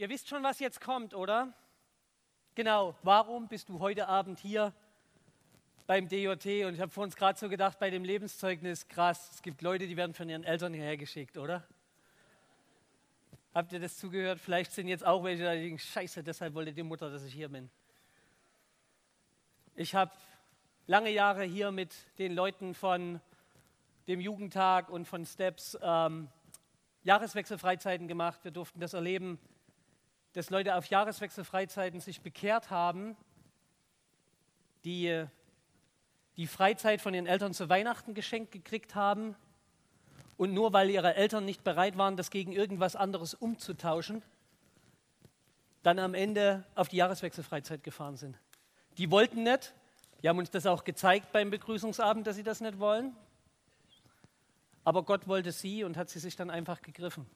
Ihr wisst schon, was jetzt kommt, oder? Genau, warum bist du heute Abend hier beim DJT? Und ich habe vor uns gerade so gedacht, bei dem Lebenszeugnis, krass, es gibt Leute, die werden von ihren Eltern hierher geschickt, oder? Habt ihr das zugehört? Vielleicht sind jetzt auch welche, die denken, scheiße, deshalb wollte die Mutter, dass ich hier bin. Ich habe lange Jahre hier mit den Leuten von dem Jugendtag und von Steps ähm, Jahreswechselfreizeiten gemacht. Wir durften das erleben, dass Leute auf Jahreswechselfreizeiten sich bekehrt haben, die die Freizeit von ihren Eltern zu Weihnachten geschenkt gekriegt haben und nur weil ihre Eltern nicht bereit waren, das gegen irgendwas anderes umzutauschen, dann am Ende auf die Jahreswechselfreizeit gefahren sind. Die wollten nicht, die haben uns das auch gezeigt beim Begrüßungsabend, dass sie das nicht wollen. Aber Gott wollte sie und hat sie sich dann einfach gegriffen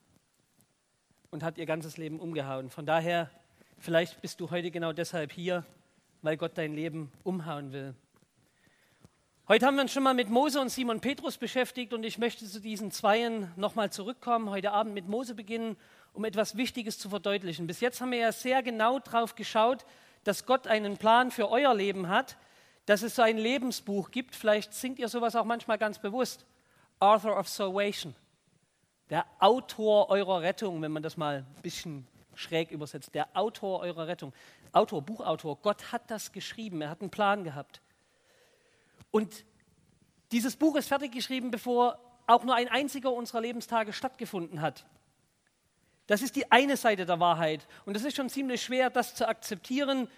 und hat ihr ganzes Leben umgehauen. Von daher, vielleicht bist du heute genau deshalb hier, weil Gott dein Leben umhauen will. Heute haben wir uns schon mal mit Mose und Simon Petrus beschäftigt und ich möchte zu diesen Zweien nochmal zurückkommen, heute Abend mit Mose beginnen, um etwas Wichtiges zu verdeutlichen. Bis jetzt haben wir ja sehr genau darauf geschaut, dass Gott einen Plan für euer Leben hat, dass es so ein Lebensbuch gibt. Vielleicht singt ihr sowas auch manchmal ganz bewusst. Author of Salvation, der Autor eurer Rettung, wenn man das mal ein bisschen schräg übersetzt, der Autor eurer Rettung. Autor, Buchautor, Gott hat das geschrieben, er hat einen Plan gehabt. Und dieses Buch ist fertig geschrieben, bevor auch nur ein einziger unserer Lebenstage stattgefunden hat. Das ist die eine Seite der Wahrheit. Und es ist schon ziemlich schwer, das zu akzeptieren,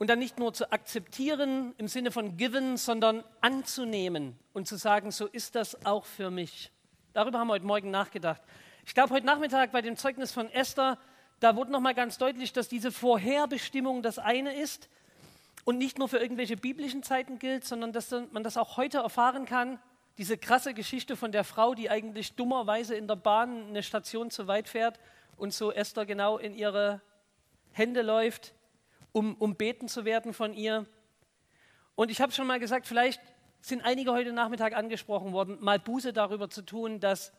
und dann nicht nur zu akzeptieren im Sinne von given, sondern anzunehmen und zu sagen, so ist das auch für mich. Darüber haben wir heute Morgen nachgedacht. Ich glaube, heute Nachmittag bei dem Zeugnis von Esther, da wurde nochmal ganz deutlich, dass diese Vorherbestimmung das eine ist und nicht nur für irgendwelche biblischen Zeiten gilt, sondern dass man das auch heute erfahren kann. Diese krasse Geschichte von der Frau, die eigentlich dummerweise in der Bahn eine Station zu weit fährt und so Esther genau in ihre Hände läuft um, um beten zu werden von ihr. Und ich habe schon mal gesagt, vielleicht sind einige heute Nachmittag angesprochen worden, mal Buße darüber zu tun, dass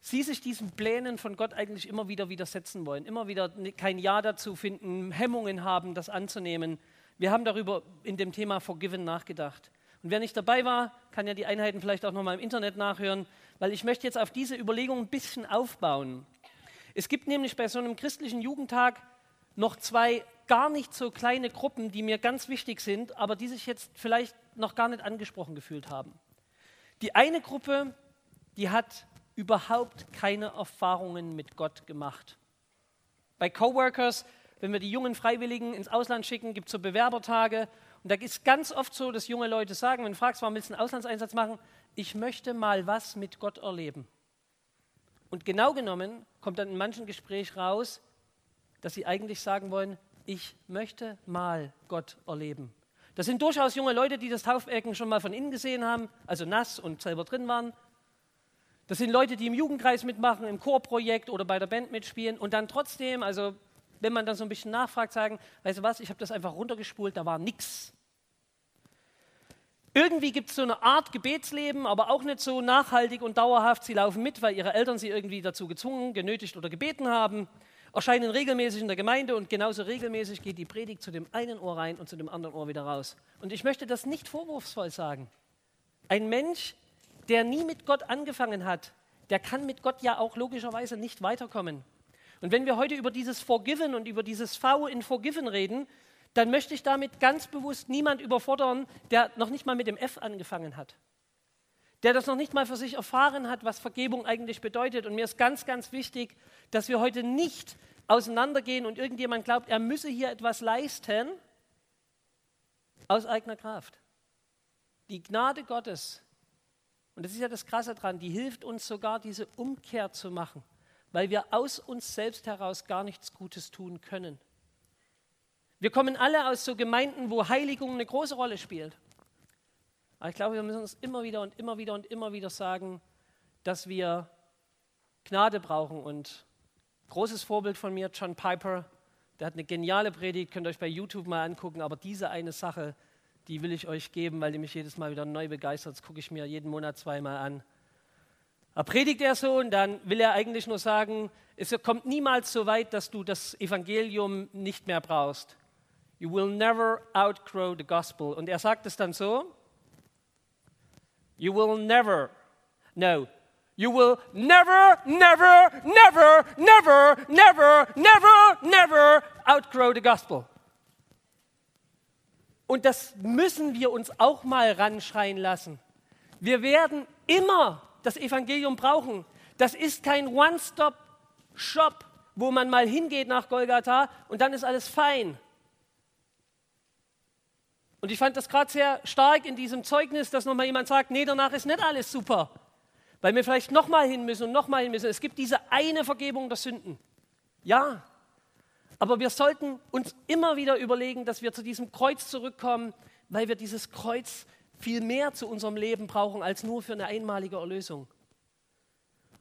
sie sich diesen Plänen von Gott eigentlich immer wieder widersetzen wollen, immer wieder kein Ja dazu finden, Hemmungen haben, das anzunehmen. Wir haben darüber in dem Thema Forgiven nachgedacht. Und wer nicht dabei war, kann ja die Einheiten vielleicht auch nochmal im Internet nachhören, weil ich möchte jetzt auf diese Überlegung ein bisschen aufbauen. Es gibt nämlich bei so einem christlichen Jugendtag noch zwei gar nicht so kleine Gruppen, die mir ganz wichtig sind, aber die sich jetzt vielleicht noch gar nicht angesprochen gefühlt haben. Die eine Gruppe, die hat überhaupt keine Erfahrungen mit Gott gemacht. Bei Coworkers, wenn wir die jungen Freiwilligen ins Ausland schicken, gibt es so Bewerbertage. Und da ist ganz oft so, dass junge Leute sagen, wenn du fragst, warum willst du einen Auslandseinsatz machen, ich möchte mal was mit Gott erleben. Und genau genommen kommt dann in manchen Gesprächen raus, dass sie eigentlich sagen wollen, ich möchte mal Gott erleben. Das sind durchaus junge Leute, die das Taufbecken schon mal von innen gesehen haben, also nass und selber drin waren. Das sind Leute, die im Jugendkreis mitmachen, im Chorprojekt oder bei der Band mitspielen und dann trotzdem, also wenn man dann so ein bisschen nachfragt, sagen, weißt du was, ich habe das einfach runtergespult, da war nichts. Irgendwie gibt es so eine Art Gebetsleben, aber auch nicht so nachhaltig und dauerhaft. Sie laufen mit, weil ihre Eltern sie irgendwie dazu gezwungen, genötigt oder gebeten haben erscheinen regelmäßig in der Gemeinde und genauso regelmäßig geht die Predigt zu dem einen Ohr rein und zu dem anderen Ohr wieder raus. Und ich möchte das nicht vorwurfsvoll sagen. Ein Mensch, der nie mit Gott angefangen hat, der kann mit Gott ja auch logischerweise nicht weiterkommen. Und wenn wir heute über dieses Forgiven und über dieses V in Forgiven reden, dann möchte ich damit ganz bewusst niemand überfordern, der noch nicht mal mit dem F angefangen hat der das noch nicht mal für sich erfahren hat, was Vergebung eigentlich bedeutet. Und mir ist ganz, ganz wichtig, dass wir heute nicht auseinandergehen und irgendjemand glaubt, er müsse hier etwas leisten aus eigener Kraft. Die Gnade Gottes, und das ist ja das Krasse dran, die hilft uns sogar, diese Umkehr zu machen, weil wir aus uns selbst heraus gar nichts Gutes tun können. Wir kommen alle aus so Gemeinden, wo Heiligung eine große Rolle spielt. Aber ich glaube, wir müssen uns immer wieder und immer wieder und immer wieder sagen, dass wir Gnade brauchen. Und großes Vorbild von mir, John Piper, der hat eine geniale Predigt, könnt ihr euch bei YouTube mal angucken, aber diese eine Sache, die will ich euch geben, weil die mich jedes Mal wieder neu begeistert. Das gucke ich mir jeden Monat zweimal an. Da predigt er so und dann will er eigentlich nur sagen, es kommt niemals so weit, dass du das Evangelium nicht mehr brauchst. You will never outgrow the gospel. Und er sagt es dann so, You will never, no, you will never, never, never, never, never, never, never outgrow the gospel. Und das müssen wir uns auch mal ranschreien lassen. Wir werden immer das Evangelium brauchen. Das ist kein One-Stop-Shop, wo man mal hingeht nach Golgatha und dann ist alles fein. Und ich fand das gerade sehr stark in diesem Zeugnis, dass nochmal jemand sagt, nee, danach ist nicht alles super, weil wir vielleicht nochmal hin müssen und nochmal hin müssen. Es gibt diese eine Vergebung der Sünden. Ja, aber wir sollten uns immer wieder überlegen, dass wir zu diesem Kreuz zurückkommen, weil wir dieses Kreuz viel mehr zu unserem Leben brauchen als nur für eine einmalige Erlösung.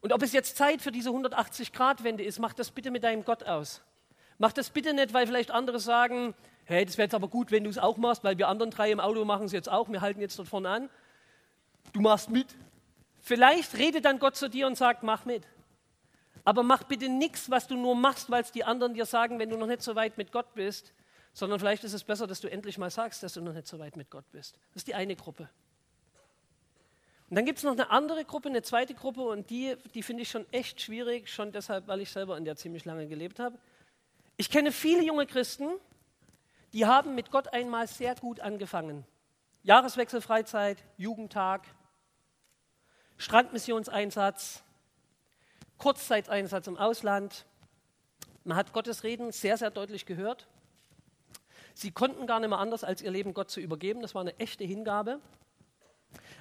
Und ob es jetzt Zeit für diese 180-Grad-Wende ist, mach das bitte mit deinem Gott aus. Mach das bitte nicht, weil vielleicht andere sagen, hey, das wäre jetzt aber gut, wenn du es auch machst, weil wir anderen drei im Auto machen es jetzt auch, wir halten jetzt dort vorne an. Du machst mit. Vielleicht redet dann Gott zu dir und sagt, mach mit. Aber mach bitte nichts, was du nur machst, weil es die anderen dir sagen, wenn du noch nicht so weit mit Gott bist, sondern vielleicht ist es besser, dass du endlich mal sagst, dass du noch nicht so weit mit Gott bist. Das ist die eine Gruppe. Und dann gibt es noch eine andere Gruppe, eine zweite Gruppe, und die, die finde ich schon echt schwierig, schon deshalb, weil ich selber in der ziemlich lange gelebt habe. Ich kenne viele junge Christen, die haben mit Gott einmal sehr gut angefangen. Jahreswechselfreizeit, Jugendtag, Strandmissionseinsatz, Kurzzeiteinsatz im Ausland. Man hat Gottes Reden sehr, sehr deutlich gehört. Sie konnten gar nicht mehr anders, als ihr Leben Gott zu übergeben. Das war eine echte Hingabe.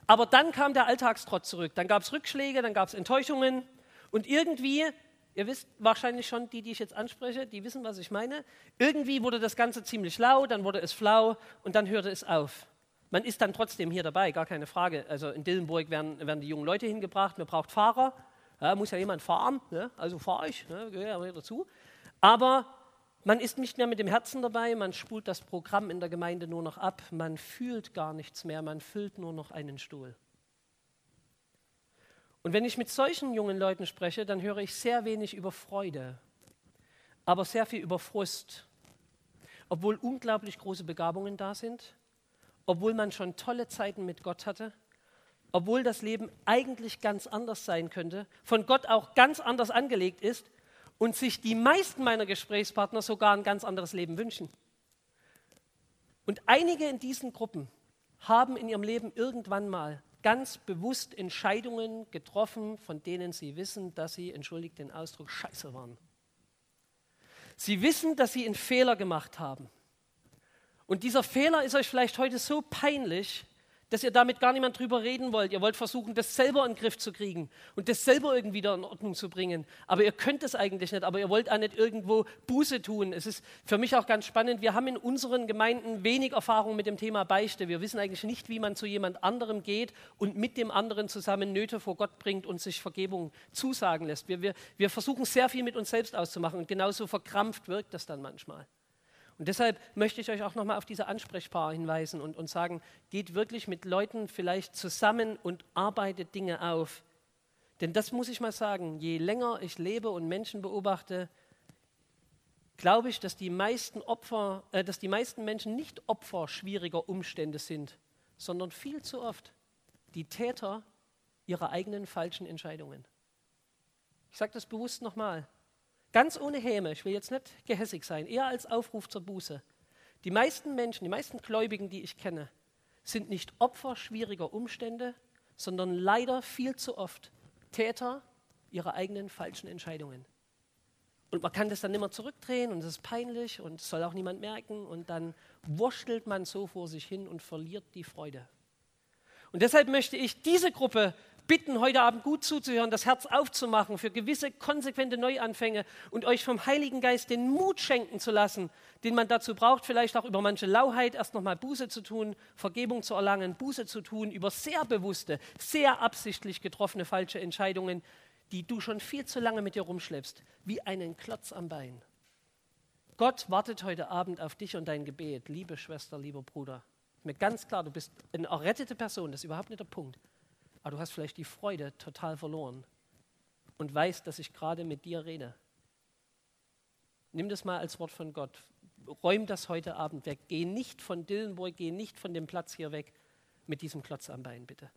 Aber dann kam der Alltagstrott zurück. Dann gab es Rückschläge, dann gab es Enttäuschungen. Und irgendwie Ihr wisst wahrscheinlich schon, die, die ich jetzt anspreche, die wissen, was ich meine. Irgendwie wurde das Ganze ziemlich lau, dann wurde es flau und dann hörte es auf. Man ist dann trotzdem hier dabei, gar keine Frage. Also in Dillenburg werden, werden die jungen Leute hingebracht, man braucht Fahrer, ja, muss ja jemand fahren, ne? also fahre ich, ne? gehöre ja dazu. Aber man ist nicht mehr mit dem Herzen dabei, man spult das Programm in der Gemeinde nur noch ab, man fühlt gar nichts mehr, man füllt nur noch einen Stuhl. Und wenn ich mit solchen jungen Leuten spreche, dann höre ich sehr wenig über Freude, aber sehr viel über Frust. Obwohl unglaublich große Begabungen da sind, obwohl man schon tolle Zeiten mit Gott hatte, obwohl das Leben eigentlich ganz anders sein könnte, von Gott auch ganz anders angelegt ist und sich die meisten meiner Gesprächspartner sogar ein ganz anderes Leben wünschen. Und einige in diesen Gruppen haben in ihrem Leben irgendwann mal ganz bewusst Entscheidungen getroffen, von denen sie wissen, dass sie, entschuldigt den Ausdruck, scheiße waren. Sie wissen, dass sie einen Fehler gemacht haben. Und dieser Fehler ist euch vielleicht heute so peinlich, dass ihr damit gar niemand drüber reden wollt. Ihr wollt versuchen, das selber in den Griff zu kriegen und das selber irgendwie wieder in Ordnung zu bringen. Aber ihr könnt es eigentlich nicht, aber ihr wollt auch nicht irgendwo Buße tun. Es ist für mich auch ganz spannend. Wir haben in unseren Gemeinden wenig Erfahrung mit dem Thema Beichte. Wir wissen eigentlich nicht, wie man zu jemand anderem geht und mit dem anderen zusammen Nöte vor Gott bringt und sich Vergebung zusagen lässt. Wir, wir, wir versuchen sehr viel mit uns selbst auszumachen und genauso verkrampft wirkt das dann manchmal. Und deshalb möchte ich euch auch nochmal auf diese Ansprechpaar hinweisen und, und sagen, geht wirklich mit Leuten vielleicht zusammen und arbeitet Dinge auf. Denn das muss ich mal sagen, je länger ich lebe und Menschen beobachte, glaube ich, dass die meisten Opfer, äh, dass die meisten Menschen nicht Opfer schwieriger Umstände sind, sondern viel zu oft die Täter ihrer eigenen falschen Entscheidungen. Ich sage das bewusst nochmal. Ganz ohne Häme, ich will jetzt nicht gehässig sein, eher als Aufruf zur Buße. Die meisten Menschen, die meisten Gläubigen, die ich kenne, sind nicht Opfer schwieriger Umstände, sondern leider viel zu oft Täter ihrer eigenen falschen Entscheidungen. Und man kann das dann immer zurückdrehen und es ist peinlich und soll auch niemand merken und dann wurschtelt man so vor sich hin und verliert die Freude. Und deshalb möchte ich diese Gruppe bitten, heute Abend gut zuzuhören, das Herz aufzumachen für gewisse konsequente Neuanfänge und euch vom Heiligen Geist den Mut schenken zu lassen, den man dazu braucht, vielleicht auch über manche Lauheit erst nochmal Buße zu tun, Vergebung zu erlangen, Buße zu tun, über sehr bewusste, sehr absichtlich getroffene falsche Entscheidungen, die du schon viel zu lange mit dir rumschleppst, wie einen Klotz am Bein. Gott wartet heute Abend auf dich und dein Gebet, liebe Schwester, lieber Bruder. Mir ganz klar, du bist eine errettete Person, das ist überhaupt nicht der Punkt aber du hast vielleicht die Freude total verloren. und weißt, dass ich gerade mit dir rede. Nimm das mal als Wort von Gott. Räum das heute Abend weg. Geh nicht von Dillenburg, geh nicht von dem Platz hier weg mit diesem Klotz am Bein, bitte.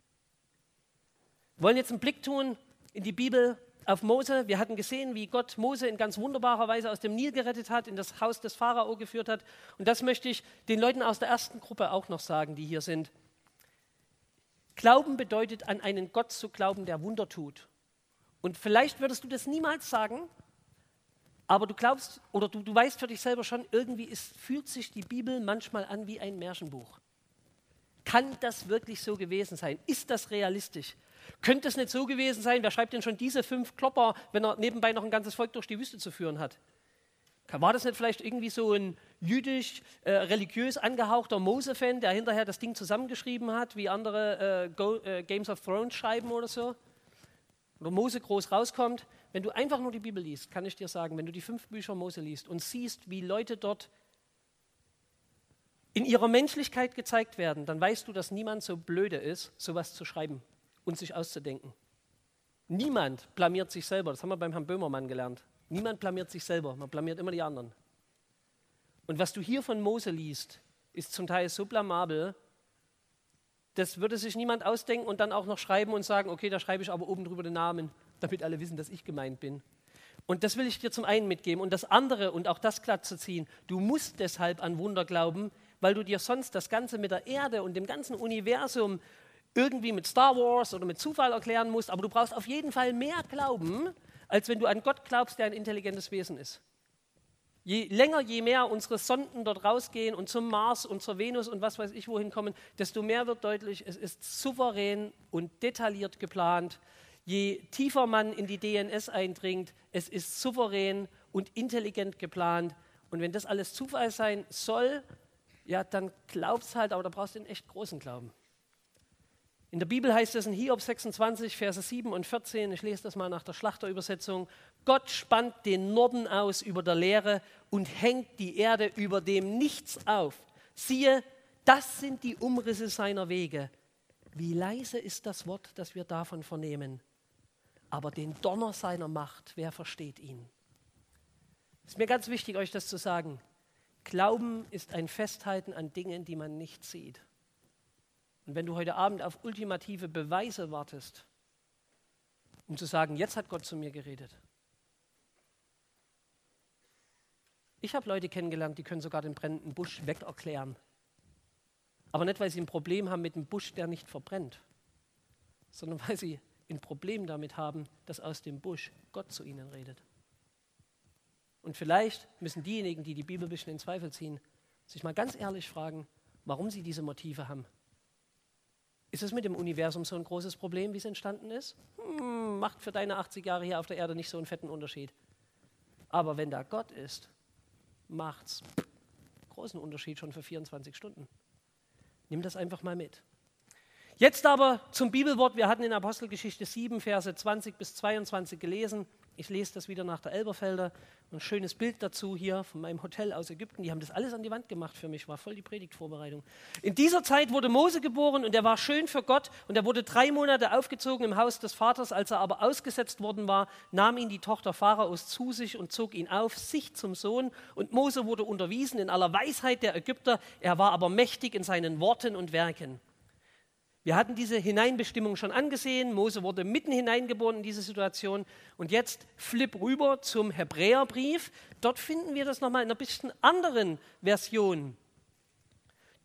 Wir wollen jetzt einen Blick tun in die Bibel auf Mose. Wir hatten gesehen, wie Gott Mose in ganz wunderbarer Weise aus dem Nil gerettet hat, in das Haus des Pharao geführt hat. Und das möchte ich den Leuten aus der ersten Gruppe auch noch sagen, die hier sind. Glauben bedeutet, an einen Gott zu glauben, der Wunder tut. Und vielleicht würdest du das niemals sagen, aber du glaubst oder du, du weißt für dich selber schon, irgendwie ist, fühlt sich die Bibel manchmal an wie ein Märchenbuch. Kann das wirklich so gewesen sein? Ist das realistisch? Könnte es nicht so gewesen sein, wer schreibt denn schon diese fünf Klopper, wenn er nebenbei noch ein ganzes Volk durch die Wüste zu führen hat? War das nicht vielleicht irgendwie so ein jüdisch, äh, religiös angehauchter Mose-Fan, der hinterher das Ding zusammengeschrieben hat, wie andere äh, Go, äh, Games of Thrones schreiben oder so? Oder Mose groß rauskommt. Wenn du einfach nur die Bibel liest, kann ich dir sagen, wenn du die fünf Bücher Mose liest und siehst, wie Leute dort in ihrer Menschlichkeit gezeigt werden, dann weißt du, dass niemand so blöde ist, sowas zu schreiben und sich auszudenken. Niemand blamiert sich selber. Das haben wir beim Herrn Böhmermann gelernt. Niemand blamiert sich selber. Man blamiert immer die anderen. Und was du hier von Mose liest, ist zum Teil so blamabel, das würde sich niemand ausdenken und dann auch noch schreiben und sagen, okay, da schreibe ich aber oben drüber den Namen, damit alle wissen, dass ich gemeint bin. Und das will ich dir zum einen mitgeben. Und das andere, und auch das glatt zu ziehen, du musst deshalb an Wunder glauben, weil du dir sonst das Ganze mit der Erde und dem ganzen Universum irgendwie mit Star Wars oder mit Zufall erklären musst, aber du brauchst auf jeden Fall mehr Glauben, als wenn du an Gott glaubst, der ein intelligentes Wesen ist. Je länger, je mehr unsere Sonden dort rausgehen und zum Mars und zur Venus und was weiß ich wohin kommen, desto mehr wird deutlich, es ist souverän und detailliert geplant. Je tiefer man in die DNS eindringt, es ist souverän und intelligent geplant. Und wenn das alles Zufall sein soll, ja, dann glaubst halt, aber da brauchst du einen echt großen Glauben. In der Bibel heißt es in Hiob 26, Verse 7 und 14, ich lese das mal nach der Schlachterübersetzung, Gott spannt den Norden aus über der Leere und hängt die Erde über dem Nichts auf. Siehe, das sind die Umrisse seiner Wege. Wie leise ist das Wort, das wir davon vernehmen. Aber den Donner seiner Macht, wer versteht ihn? Es ist mir ganz wichtig, euch das zu sagen. Glauben ist ein Festhalten an Dingen, die man nicht sieht. Und wenn du heute Abend auf ultimative Beweise wartest, um zu sagen, jetzt hat Gott zu mir geredet. Ich habe Leute kennengelernt, die können sogar den brennenden Busch wegerklären. Aber nicht, weil sie ein Problem haben mit dem Busch, der nicht verbrennt, sondern weil sie ein Problem damit haben, dass aus dem Busch Gott zu ihnen redet. Und vielleicht müssen diejenigen, die die Bibel ein bisschen in Zweifel ziehen, sich mal ganz ehrlich fragen, warum sie diese Motive haben. Ist es mit dem Universum so ein großes Problem, wie es entstanden ist? Hm, macht für deine 80 Jahre hier auf der Erde nicht so einen fetten Unterschied. Aber wenn da Gott ist, macht es großen Unterschied schon für 24 Stunden. Nimm das einfach mal mit. Jetzt aber zum Bibelwort. Wir hatten in Apostelgeschichte 7, Verse 20 bis 22 gelesen. Ich lese das wieder nach der Elberfelder. Ein schönes Bild dazu hier von meinem Hotel aus Ägypten. Die haben das alles an die Wand gemacht für mich. War voll die Predigtvorbereitung. In dieser Zeit wurde Mose geboren und er war schön für Gott. Und er wurde drei Monate aufgezogen im Haus des Vaters. Als er aber ausgesetzt worden war, nahm ihn die Tochter Pharaos zu sich und zog ihn auf, sich zum Sohn. Und Mose wurde unterwiesen in aller Weisheit der Ägypter. Er war aber mächtig in seinen Worten und Werken. Wir hatten diese Hineinbestimmung schon angesehen. Mose wurde mitten hineingeboren in diese Situation. Und jetzt flip rüber zum Hebräerbrief. Dort finden wir das nochmal in einer bisschen anderen Version.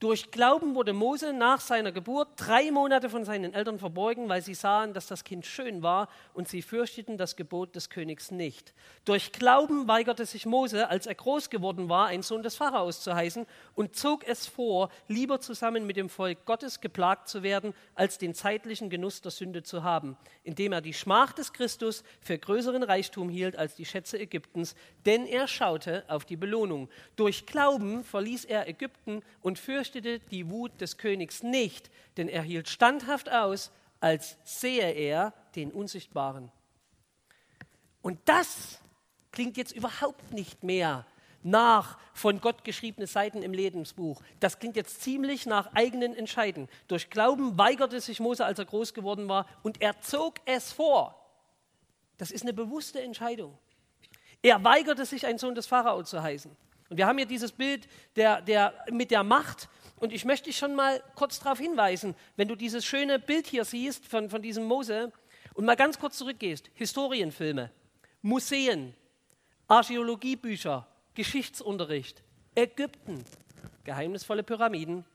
Durch Glauben wurde Mose nach seiner Geburt drei Monate von seinen Eltern verborgen, weil sie sahen, dass das Kind schön war und sie fürchteten das Gebot des Königs nicht. Durch Glauben weigerte sich Mose, als er groß geworden war, ein Sohn des Pharaos zu heißen und zog es vor, lieber zusammen mit dem Volk Gottes geplagt zu werden, als den zeitlichen Genuss der Sünde zu haben, indem er die Schmach des Christus für größeren Reichtum hielt als die Schätze Ägyptens, denn er schaute auf die Belohnung. Durch Glauben verließ er Ägypten und fürchtete, fürchtete die Wut des Königs nicht, denn er hielt standhaft aus, als sehe er den Unsichtbaren. Und das klingt jetzt überhaupt nicht mehr nach von Gott geschriebene Seiten im Lebensbuch. Das klingt jetzt ziemlich nach eigenen Entscheiden. Durch Glauben weigerte sich Mose, als er groß geworden war, und er zog es vor. Das ist eine bewusste Entscheidung. Er weigerte sich, ein Sohn des Pharao zu heißen. Und wir haben hier dieses Bild der, der, mit der Macht. Und ich möchte dich schon mal kurz darauf hinweisen, wenn du dieses schöne Bild hier siehst von, von diesem Mose und mal ganz kurz zurückgehst. Historienfilme, Museen, Archäologiebücher, Geschichtsunterricht, Ägypten, geheimnisvolle Pyramiden,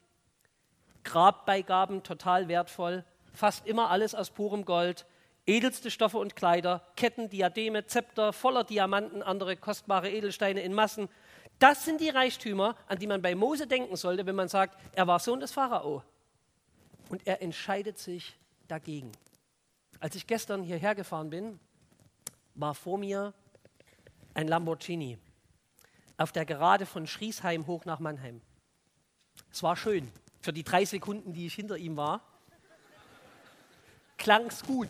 Grabbeigaben total wertvoll, fast immer alles aus purem Gold, edelste Stoffe und Kleider, Ketten, Diademe, Zepter voller Diamanten, andere kostbare Edelsteine in Massen. Das sind die Reichtümer, an die man bei Mose denken sollte, wenn man sagt, er war Sohn des Pharao. Und er entscheidet sich dagegen. Als ich gestern hierher gefahren bin, war vor mir ein Lamborghini auf der Gerade von Schriesheim hoch nach Mannheim. Es war schön. Für die drei Sekunden, die ich hinter ihm war, klang es gut.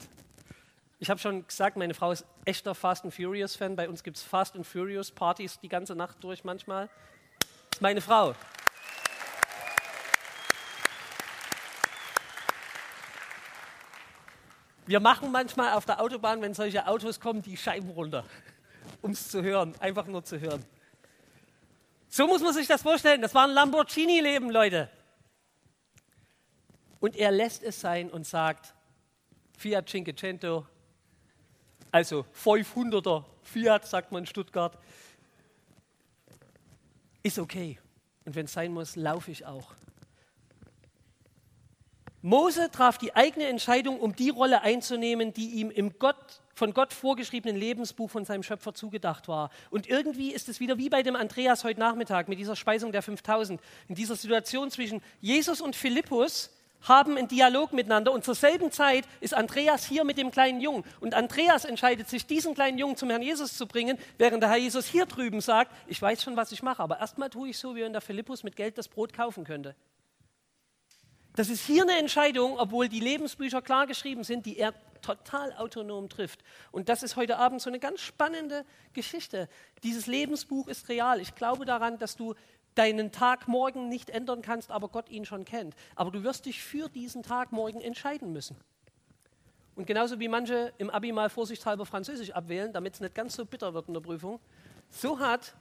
Ich habe schon gesagt, meine Frau ist echter Fast and Furious Fan. Bei uns gibt es Fast and Furious Partys die ganze Nacht durch manchmal. Das ist meine Frau. Wir machen manchmal auf der Autobahn, wenn solche Autos kommen, die Scheiben runter, um es zu hören, einfach nur zu hören. So muss man sich das vorstellen. Das war ein Lamborghini-Leben, Leute. Und er lässt es sein und sagt, Fiat Cinquecento, also 500er Fiat, sagt man in Stuttgart, ist okay. Und wenn es sein muss, laufe ich auch. Mose traf die eigene Entscheidung, um die Rolle einzunehmen, die ihm im Gott, von Gott vorgeschriebenen Lebensbuch von seinem Schöpfer zugedacht war. Und irgendwie ist es wieder wie bei dem Andreas heute Nachmittag mit dieser Speisung der 5000. In dieser Situation zwischen Jesus und Philippus haben einen Dialog miteinander und zur selben Zeit ist Andreas hier mit dem kleinen Jungen. Und Andreas entscheidet sich, diesen kleinen Jungen zum Herrn Jesus zu bringen, während der Herr Jesus hier drüben sagt, ich weiß schon, was ich mache, aber erstmal tue ich so, wie wenn der Philippus mit Geld das Brot kaufen könnte. Das ist hier eine Entscheidung, obwohl die Lebensbücher klar geschrieben sind, die er total autonom trifft. Und das ist heute Abend so eine ganz spannende Geschichte. Dieses Lebensbuch ist real. Ich glaube daran, dass du deinen Tag morgen nicht ändern kannst, aber Gott ihn schon kennt. Aber du wirst dich für diesen Tag morgen entscheiden müssen. Und genauso wie manche im Abi mal vorsichtshalber Französisch abwählen, damit es nicht ganz so bitter wird in der Prüfung, so hat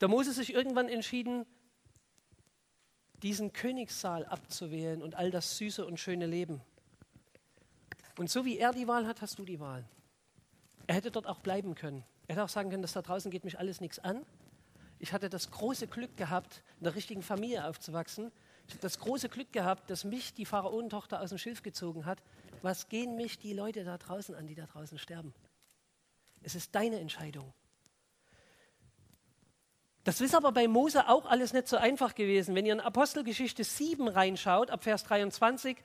der Mose sich irgendwann entschieden, diesen Königssaal abzuwählen und all das süße und schöne Leben. Und so wie er die Wahl hat, hast du die Wahl. Er hätte dort auch bleiben können. Er hätte auch sagen können, dass da draußen geht mich alles nichts an. Ich hatte das große Glück gehabt, in der richtigen Familie aufzuwachsen. Ich habe das große Glück gehabt, dass mich die Pharaonentochter aus dem Schilf gezogen hat. Was gehen mich die Leute da draußen an, die da draußen sterben? Es ist deine Entscheidung. Das ist aber bei Mose auch alles nicht so einfach gewesen. Wenn ihr in Apostelgeschichte 7 reinschaut, ab Vers 23,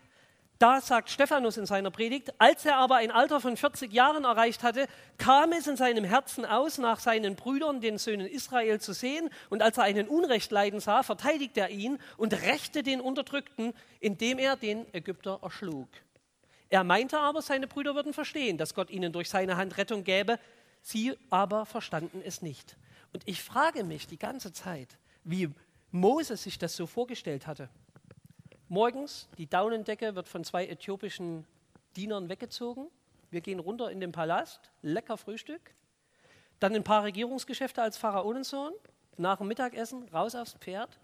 da sagt Stephanus in seiner Predigt, als er aber ein Alter von 40 Jahren erreicht hatte, kam es in seinem Herzen aus, nach seinen Brüdern, den Söhnen Israel, zu sehen. Und als er einen Unrecht leiden sah, verteidigte er ihn und rächte den Unterdrückten, indem er den Ägypter erschlug. Er meinte aber, seine Brüder würden verstehen, dass Gott ihnen durch seine Hand Rettung gäbe. Sie aber verstanden es nicht. Und ich frage mich die ganze Zeit, wie Moses sich das so vorgestellt hatte. Morgens, die Daunendecke wird von zwei äthiopischen Dienern weggezogen. Wir gehen runter in den Palast, lecker Frühstück. Dann ein paar Regierungsgeschäfte als Pharaonensohn. Nach dem Mittagessen raus aufs Pferd,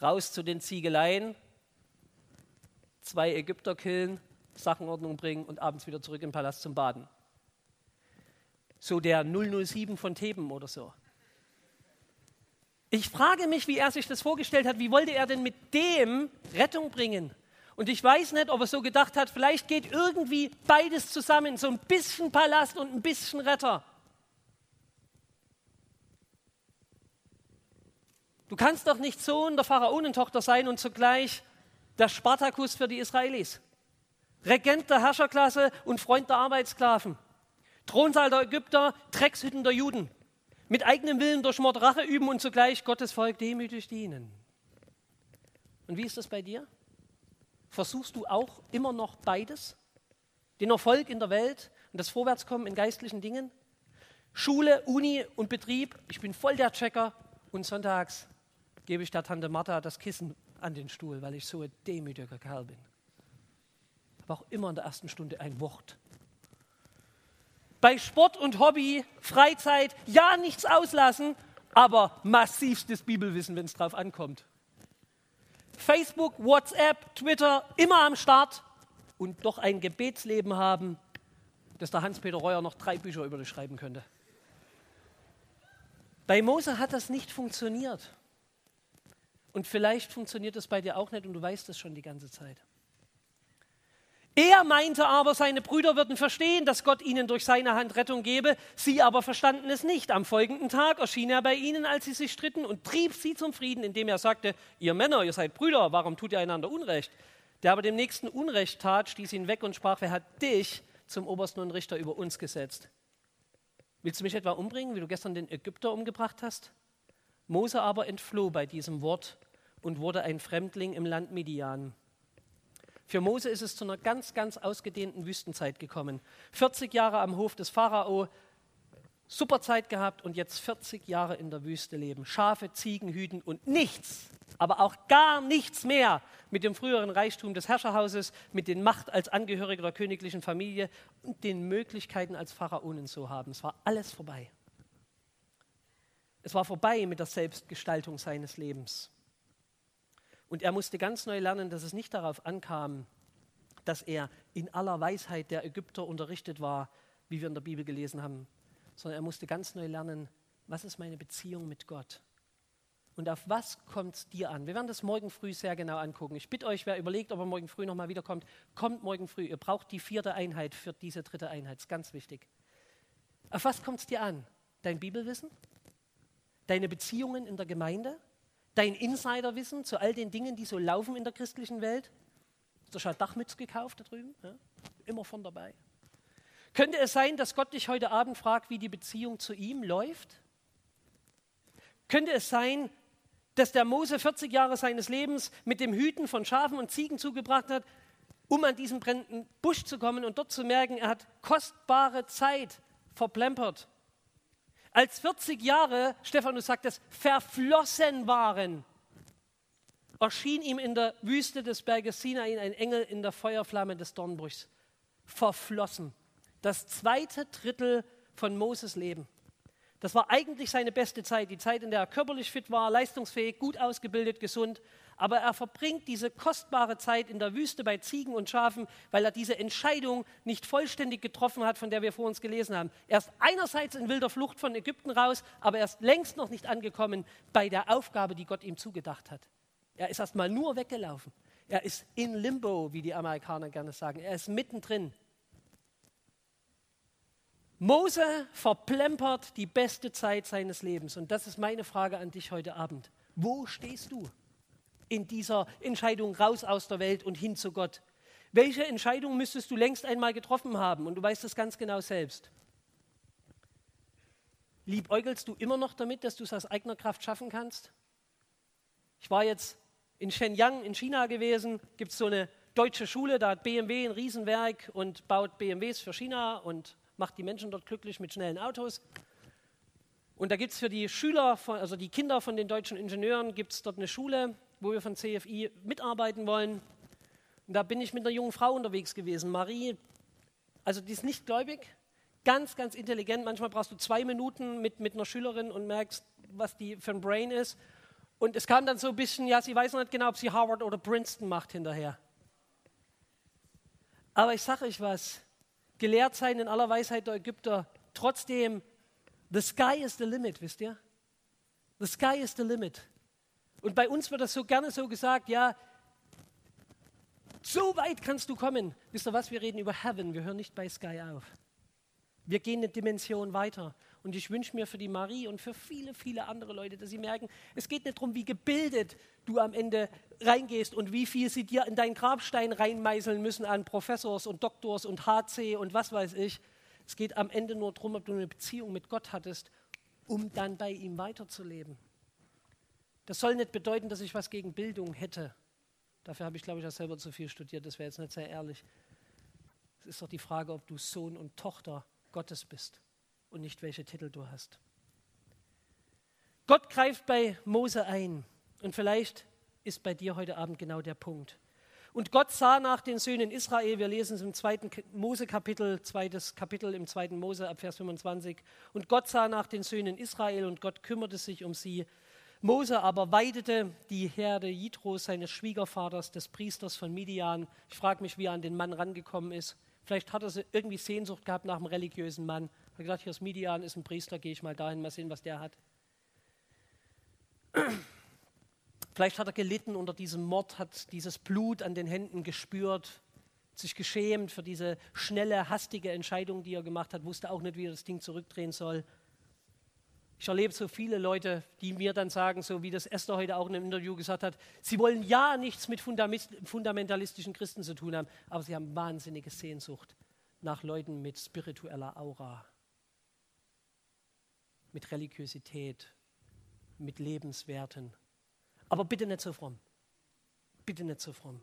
raus zu den Ziegeleien, zwei Ägypter killen, Sachenordnung bringen und abends wieder zurück im Palast zum Baden so der 007 von Theben oder so. Ich frage mich, wie er sich das vorgestellt hat. Wie wollte er denn mit dem Rettung bringen? Und ich weiß nicht, ob er so gedacht hat, vielleicht geht irgendwie beides zusammen, so ein bisschen Palast und ein bisschen Retter. Du kannst doch nicht Sohn der Pharaonentochter sein und zugleich der Spartakus für die Israelis. Regent der Herrscherklasse und Freund der Arbeitssklaven. Thronsaal der Ägypter, Dreckshütten der Juden. Mit eigenem Willen durch Mord Rache üben und zugleich Gottes Volk demütig dienen. Und wie ist das bei dir? Versuchst du auch immer noch beides? Den Erfolg in der Welt und das Vorwärtskommen in geistlichen Dingen? Schule, Uni und Betrieb, ich bin voll der Checker und sonntags gebe ich der Tante Martha das Kissen an den Stuhl, weil ich so ein demütiger Kerl bin. Aber auch immer in der ersten Stunde ein Wort Bei Sport und Hobby, Freizeit, ja, nichts auslassen, aber massivstes Bibelwissen, wenn es drauf ankommt. Facebook, WhatsApp, Twitter, immer am Start und doch ein Gebetsleben haben, dass der Hans-Peter Reuer noch drei Bücher über dich schreiben könnte. Bei Mose hat das nicht funktioniert. Und vielleicht funktioniert das bei dir auch nicht und du weißt es schon die ganze Zeit. Er meinte aber, seine Brüder würden verstehen, dass Gott ihnen durch seine Hand Rettung gebe. Sie aber verstanden es nicht. Am folgenden Tag erschien er bei ihnen, als sie sich stritten, und trieb sie zum Frieden, indem er sagte: Ihr Männer, ihr seid Brüder, warum tut ihr einander Unrecht? Der aber dem Nächsten Unrecht tat, stieß ihn weg und sprach: Wer hat dich zum Obersten und Richter über uns gesetzt? Willst du mich etwa umbringen, wie du gestern den Ägypter umgebracht hast? Mose aber entfloh bei diesem Wort und wurde ein Fremdling im Land Midian. Für Mose ist es zu einer ganz, ganz ausgedehnten Wüstenzeit gekommen. 40 Jahre am Hof des Pharao, super Zeit gehabt und jetzt 40 Jahre in der Wüste leben. Schafe, Ziegen hüten und nichts, aber auch gar nichts mehr mit dem früheren Reichtum des Herrscherhauses, mit den Macht als Angehöriger der königlichen Familie und den Möglichkeiten als Pharaonen zu haben. Es war alles vorbei. Es war vorbei mit der Selbstgestaltung seines Lebens. Und er musste ganz neu lernen, dass es nicht darauf ankam, dass er in aller Weisheit der Ägypter unterrichtet war, wie wir in der Bibel gelesen haben, sondern er musste ganz neu lernen, was ist meine Beziehung mit Gott? Und auf was kommt es dir an? Wir werden das morgen früh sehr genau angucken. Ich bitte euch, wer überlegt, ob er morgen früh nochmal wiederkommt, kommt morgen früh. Ihr braucht die vierte Einheit für diese dritte Einheit. Das ist ganz wichtig. Auf was kommt es dir an? Dein Bibelwissen? Deine Beziehungen in der Gemeinde? Dein Insiderwissen zu all den Dingen, die so laufen in der christlichen Welt? Hast du schon Dachmütz gekauft da drüben? Ja? Immer von dabei. Könnte es sein, dass Gott dich heute Abend fragt, wie die Beziehung zu ihm läuft? Könnte es sein, dass der Mose 40 Jahre seines Lebens mit dem Hüten von Schafen und Ziegen zugebracht hat, um an diesen brennenden Busch zu kommen und dort zu merken, er hat kostbare Zeit verplempert als 40 Jahre, Stephanus sagt es, verflossen waren, erschien ihm in der Wüste des Berges Sinai ein Engel in der Feuerflamme des Dornbruchs. Verflossen. Das zweite Drittel von Moses Leben. Das war eigentlich seine beste Zeit, die Zeit, in der er körperlich fit war, leistungsfähig, gut ausgebildet, gesund aber er verbringt diese kostbare Zeit in der Wüste bei Ziegen und Schafen, weil er diese Entscheidung nicht vollständig getroffen hat, von der wir vor uns gelesen haben. Er ist einerseits in wilder Flucht von Ägypten raus, aber er ist längst noch nicht angekommen bei der Aufgabe, die Gott ihm zugedacht hat. Er ist erst mal nur weggelaufen. Er ist in Limbo, wie die Amerikaner gerne sagen. Er ist mittendrin. Mose verplempert die beste Zeit seines Lebens. Und das ist meine Frage an dich heute Abend. Wo stehst du? In dieser Entscheidung raus aus der Welt und hin zu Gott? Welche Entscheidung müsstest du längst einmal getroffen haben? Und du weißt das ganz genau selbst. Liebäugelst du immer noch damit, dass du es aus eigener Kraft schaffen kannst? Ich war jetzt in Shenyang in China gewesen, gibt es so eine deutsche Schule, da hat BMW ein Riesenwerk und baut BMWs für China und macht die Menschen dort glücklich mit schnellen Autos. Und da gibt es für die Schüler, also die Kinder von den deutschen Ingenieuren, gibt es dort eine Schule, wo wir von CFI mitarbeiten wollen. Und da bin ich mit einer jungen Frau unterwegs gewesen, Marie. Also die ist nicht gläubig, ganz, ganz intelligent. Manchmal brauchst du zwei Minuten mit, mit einer Schülerin und merkst, was die für ein Brain ist. Und es kam dann so ein bisschen, ja, sie weiß noch nicht genau, ob sie Harvard oder Princeton macht hinterher. Aber ich sage euch was, gelehrt sein in aller Weisheit der Ägypter, trotzdem, the sky is the limit, wisst ihr? The sky is the limit. Und bei uns wird das so gerne so gesagt, ja, so weit kannst du kommen. Wisst ihr was, wir reden über Heaven, wir hören nicht bei Sky auf. Wir gehen eine Dimension weiter. Und ich wünsche mir für die Marie und für viele, viele andere Leute, dass sie merken, es geht nicht darum, wie gebildet du am Ende reingehst und wie viel sie dir in deinen Grabstein reinmeißeln müssen an Professors und Doktors und HC und was weiß ich. Es geht am Ende nur darum, ob du eine Beziehung mit Gott hattest, um dann bei ihm weiterzuleben. Das soll nicht bedeuten, dass ich was gegen Bildung hätte. Dafür habe ich, glaube ich, auch selber zu viel studiert. Das wäre jetzt nicht sehr ehrlich. Es ist doch die Frage, ob du Sohn und Tochter Gottes bist und nicht welche Titel du hast. Gott greift bei Mose ein und vielleicht ist bei dir heute Abend genau der Punkt. Und Gott sah nach den Söhnen Israel, wir lesen es im zweiten Mose-Kapitel, zweites Kapitel im zweiten Mose ab Vers 25. Und Gott sah nach den Söhnen Israel und Gott kümmerte sich um sie. Mose aber weidete die Herde Jitros, seines Schwiegervaters, des Priesters von Midian. Ich frage mich, wie er an den Mann rangekommen ist. Vielleicht hat er irgendwie Sehnsucht gehabt nach einem religiösen Mann. Er hat gesagt, hier ist Midian, ist ein Priester, gehe ich mal dahin, mal sehen, was der hat. Vielleicht hat er gelitten unter diesem Mord, hat dieses Blut an den Händen gespürt, sich geschämt für diese schnelle, hastige Entscheidung, die er gemacht hat, wusste auch nicht, wie er das Ding zurückdrehen soll. Ich erlebe so viele Leute, die mir dann sagen, so wie das Esther heute auch in einem Interview gesagt hat, sie wollen ja nichts mit fundamentalistischen Christen zu tun haben, aber sie haben wahnsinnige Sehnsucht nach Leuten mit spiritueller Aura, mit Religiosität, mit Lebenswerten. Aber bitte nicht so fromm. Bitte nicht so fromm.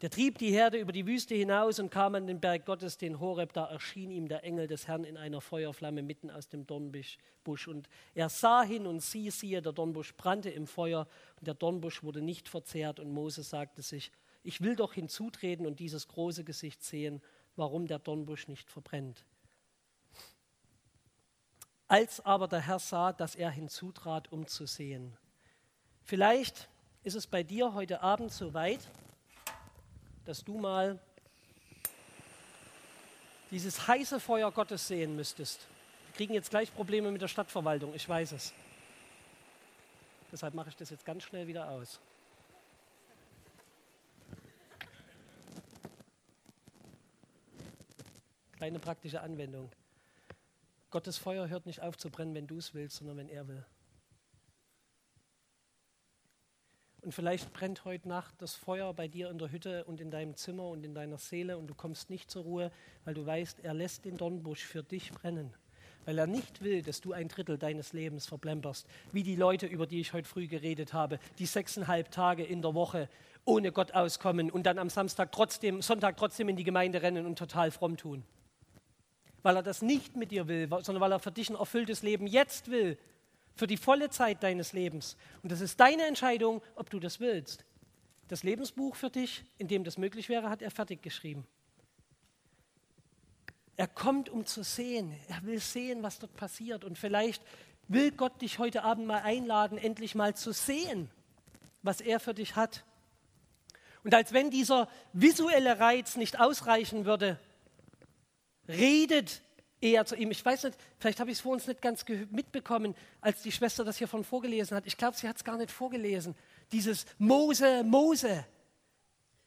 Der trieb die Herde über die Wüste hinaus und kam an den Berg Gottes, den Horeb. Da erschien ihm der Engel des Herrn in einer Feuerflamme mitten aus dem Dornbusch. Und er sah hin und sieh, siehe, der Dornbusch brannte im Feuer und der Dornbusch wurde nicht verzehrt. Und Mose sagte sich, ich will doch hinzutreten und dieses große Gesicht sehen, warum der Dornbusch nicht verbrennt. Als aber der Herr sah, dass er hinzutrat, um zu sehen, Vielleicht ist es bei dir heute Abend so weit, dass du mal dieses heiße Feuer Gottes sehen müsstest. Wir kriegen jetzt gleich Probleme mit der Stadtverwaltung, ich weiß es. Deshalb mache ich das jetzt ganz schnell wieder aus. Kleine praktische Anwendung. Gottes Feuer hört nicht auf zu brennen, wenn du es willst, sondern wenn er will. Und vielleicht brennt heute Nacht das Feuer bei dir in der Hütte und in deinem Zimmer und in deiner Seele und du kommst nicht zur Ruhe, weil du weißt, er lässt den Dornbusch für dich brennen. Weil er nicht will, dass du ein Drittel deines Lebens verplemperst, wie die Leute, über die ich heute früh geredet habe, die sechseinhalb Tage in der Woche ohne Gott auskommen und dann am Samstag trotzdem, Sonntag trotzdem in die Gemeinde rennen und total fromm tun. Weil er das nicht mit dir will, sondern weil er für dich ein erfülltes Leben jetzt will für die volle Zeit deines Lebens. Und das ist deine Entscheidung, ob du das willst. Das Lebensbuch für dich, in dem das möglich wäre, hat er fertig geschrieben. Er kommt, um zu sehen. Er will sehen, was dort passiert. Und vielleicht will Gott dich heute Abend mal einladen, endlich mal zu sehen, was er für dich hat. Und als wenn dieser visuelle Reiz nicht ausreichen würde, redet eher zu ihm. Ich weiß nicht, vielleicht habe ich es vor uns nicht ganz mitbekommen, als die Schwester das hier von vorgelesen hat. Ich glaube, sie hat es gar nicht vorgelesen. Dieses Mose, Mose,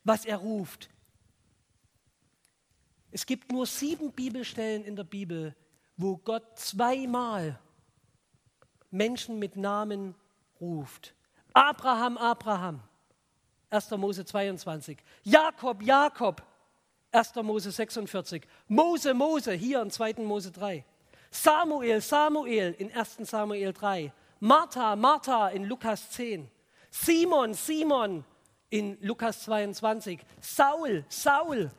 was er ruft. Es gibt nur sieben Bibelstellen in der Bibel, wo Gott zweimal Menschen mit Namen ruft. Abraham, Abraham. 1. Mose 22. Jakob, Jakob. 1. Mose 46. Mose, Mose, hier in 2. Mose 3. Samuel, Samuel in 1. Samuel 3. Martha, Martha in Lukas 10. Simon, Simon in Lukas 22. Saul, Saul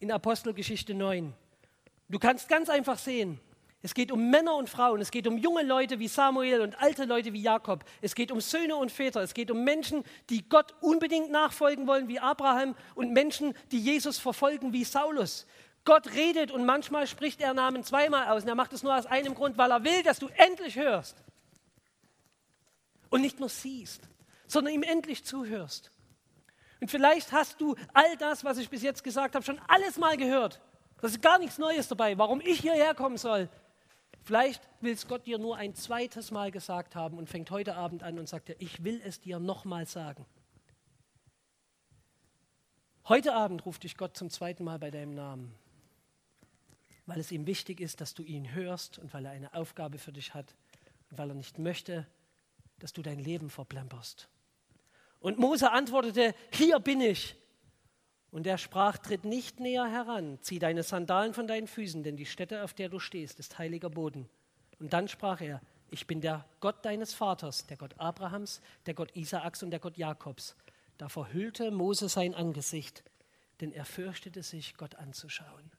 in Apostelgeschichte 9. Du kannst ganz einfach sehen, es geht um Männer und Frauen, es geht um junge Leute wie Samuel und alte Leute wie Jakob. Es geht um Söhne und Väter, es geht um Menschen, die Gott unbedingt nachfolgen wollen wie Abraham und Menschen, die Jesus verfolgen wie Saulus. Gott redet und manchmal spricht er Namen zweimal aus und er macht es nur aus einem Grund, weil er will, dass du endlich hörst und nicht nur siehst, sondern ihm endlich zuhörst. Und vielleicht hast du all das, was ich bis jetzt gesagt habe, schon alles mal gehört. Das ist gar nichts Neues dabei, warum ich hierher kommen soll. Vielleicht will es Gott dir nur ein zweites Mal gesagt haben und fängt heute Abend an und sagt dir, ich will es dir nochmal sagen. Heute Abend ruft dich Gott zum zweiten Mal bei deinem Namen, weil es ihm wichtig ist, dass du ihn hörst und weil er eine Aufgabe für dich hat und weil er nicht möchte, dass du dein Leben verplemperst. Und Mose antwortete, hier bin ich. Und er sprach, tritt nicht näher heran, zieh deine Sandalen von deinen Füßen, denn die Stätte, auf der du stehst, ist heiliger Boden. Und dann sprach er, ich bin der Gott deines Vaters, der Gott Abrahams, der Gott Isaaks und der Gott Jakobs. Da verhüllte Mose sein Angesicht, denn er fürchtete sich, Gott anzuschauen.